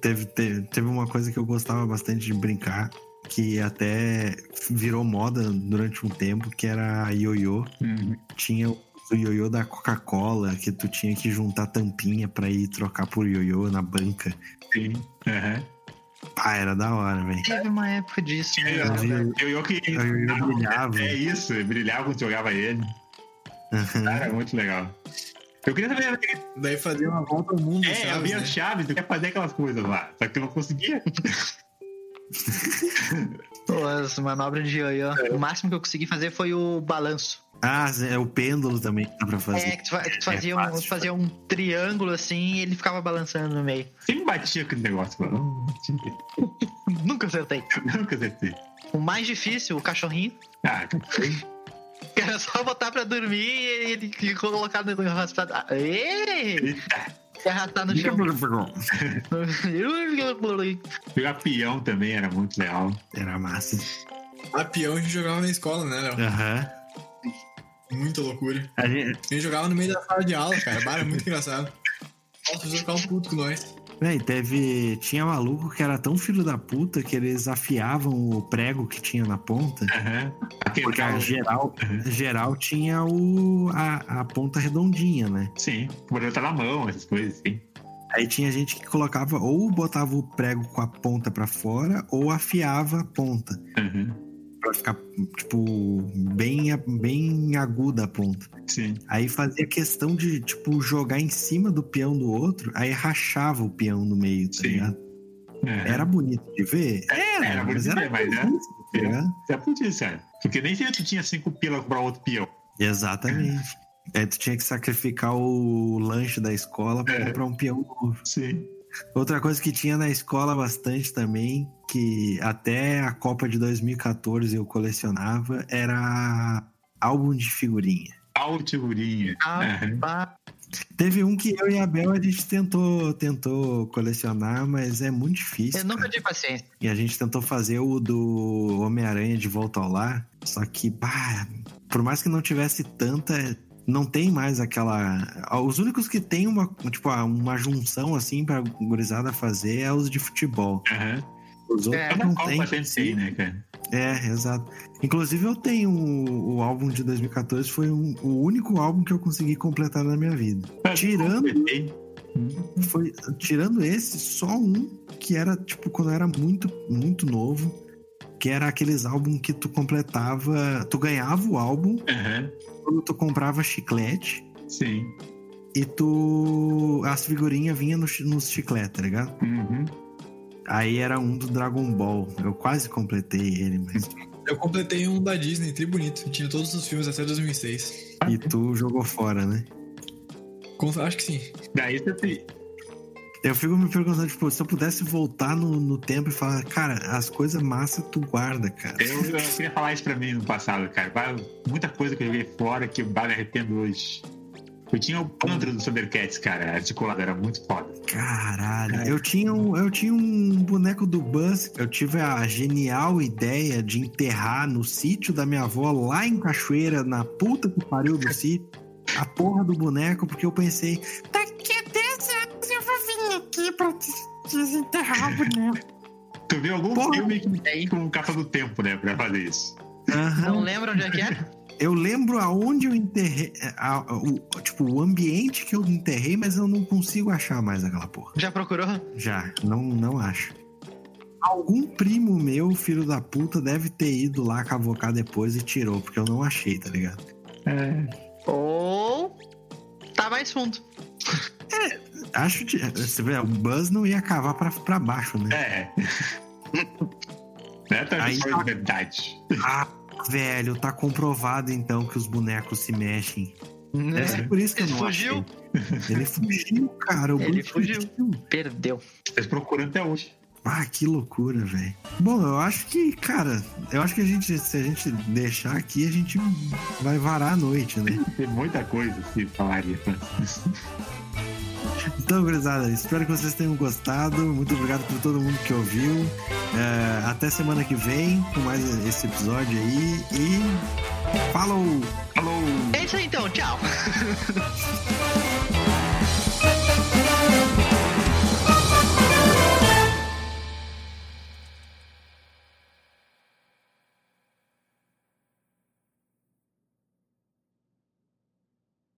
teve, teve, teve uma coisa que eu gostava bastante de brincar, que até virou moda durante um tempo, que era a ioiô. Uhum. Tinha o ioiô da Coca-Cola, que tu tinha que juntar tampinha pra ir trocar por ioiô na banca. Sim. Aham. Pá, era da hora, velho. Teve uma época disso. É, né? Eu, eu que. A ioiô brilhava. É isso, brilhava quando jogava ele. Era muito legal. Eu queria saber. Daí fazia uma volta ao mundo, É, eu Chaves, via né? chaves, eu queria fazer aquelas coisas lá. Só que eu não conseguia. Pô, As manobras de ioiô. O máximo que eu consegui fazer foi o balanço. Ah, é o pêndulo também que dá pra fazer. É, que tu, que tu fazia, um, fácil tu de fazia um triângulo assim e ele ficava balançando no meio. Sempre batia aquele negócio, mano. Nunca acertei. Nunca acertei. O mais difícil, o cachorrinho, Ah, que era só botar pra dormir e ele colocar no arrastado. Ah, Ei! eita. E arrastar no chão. Jogar peão também era muito legal. Era massa. A peão a gente jogava na escola, né, Léo? Aham. Muita loucura. A gente, A gente jogava no meio da sala de aula, cara. Bara, muito engraçado. Nossa, os ficavam puto com nós. Véi, teve. Tinha maluco que era tão filho da puta que eles afiavam o prego que tinha na ponta. Aquele Porque a geral, Uhum. geral tinha o, a, a ponta redondinha, né? Sim, por botar na mão, essas coisas, sim. Aí tinha gente que colocava ou botava o prego com a ponta pra fora ou afiava a ponta. Uhum. Pra ficar, tipo, bem, bem aguda a ponta. Sim. Aí fazia questão de, tipo, jogar em cima do peão do outro, aí rachava o peão no meio, tá Sim. ligado? Uhum. Era bonito de ver? Era, era bonito mas de era ver, mas é-? É por isso, cara. Porque nem sempre tu tinha cinco pilas pra outro peão. Exatamente. Aí tu tinha que sacrificar o lanche da escola pra É. comprar um peão novo. Sim. Outra coisa que tinha na escola bastante também, que até a Copa de 2014 eu colecionava, era álbum de figurinha. Altigurinha. Ah, Uhum. pá. Teve um que eu e a Bel a gente tentou, tentou colecionar, mas é muito difícil. Eu nunca tive paciência. E a gente tentou fazer o do Homem-Aranha de Volta ao Lar, só que, bah, por mais que não tivesse tanta, não tem mais aquela. Os únicos que tem uma, tipo, uma junção assim pra gurizada fazer é os de futebol. Uhum. Os outros É, não Copa tem. né, cara? É, exato. Inclusive eu tenho o, o álbum de 2014, foi um- o único álbum que eu consegui completar na minha vida. Tirando Completei. foi tirando esse, só um que era tipo quando eu era muito muito novo, que era aqueles álbuns que tu completava, tu ganhava o álbum Uhum. Quando tu comprava chiclete Sim. e tu as figurinhas vinham no, nos chicletes, tá ligado? Uhum. Aí era um do Dragon Ball. Eu quase completei ele, mas Eu completei um da Disney, tri bonito. Tinha todos os filmes até 2006. e tu jogou fora, né? Com- Acho que sim. Daí você tem. Eu fico me perguntando, tipo, se eu pudesse voltar no, no tempo e falar, cara, as coisas massa tu guarda, cara. Eu, eu queria falar isso pra mim no passado, cara. Muita coisa que eu joguei fora que eu me arrependo hoje. Eu tinha o Pantro do Thundercats, cara, articulado, era muito foda. Caralho, eu tinha, um, eu tinha um boneco do Buzz. Eu tive a genial ideia de enterrar no sítio da minha avó, lá em Cachoeira, na puta que pariu do sítio, a porra do boneco, porque eu pensei, daqui a 10 anos vir aqui pra des- desenterrar o boneco. Tu viu algum Porra. filme que tem com Capa do Tempo, né, pra fazer isso? Aham. Não lembra onde é que é? Eu lembro aonde eu enterrei, a- a- o, tipo, o ambiente que eu enterrei, mas eu não consigo achar mais aquela porra. Já procurou? Já, não, não acho. Algum primo meu, filho da puta, deve ter ido lá cavocar depois e tirou, porque eu não achei, tá ligado? É. Ou tá mais fundo. Acho que. Você vê, o Buzz não ia cavar pra, pra baixo, né? É. Não é tão Aí foi tá- verdade. Ah, velho, tá comprovado então que os bonecos se mexem. Deve ser por isso que eu Ele não fugiu? achei. Ele fugiu, cara. O Ele Bruce fugiu. Perdeu. Eles procuram até hoje. Ah, que loucura, velho. Bom, eu acho que, cara, eu acho que a gente, se a gente deixar aqui, a gente vai varar a noite, né? Tem muita coisa que falaria. Então, gurizada, espero que vocês tenham gostado. Muito obrigado por todo mundo que ouviu. É, até semana que vem com mais esse episódio aí. E falou! Falou! É isso aí então, tchau.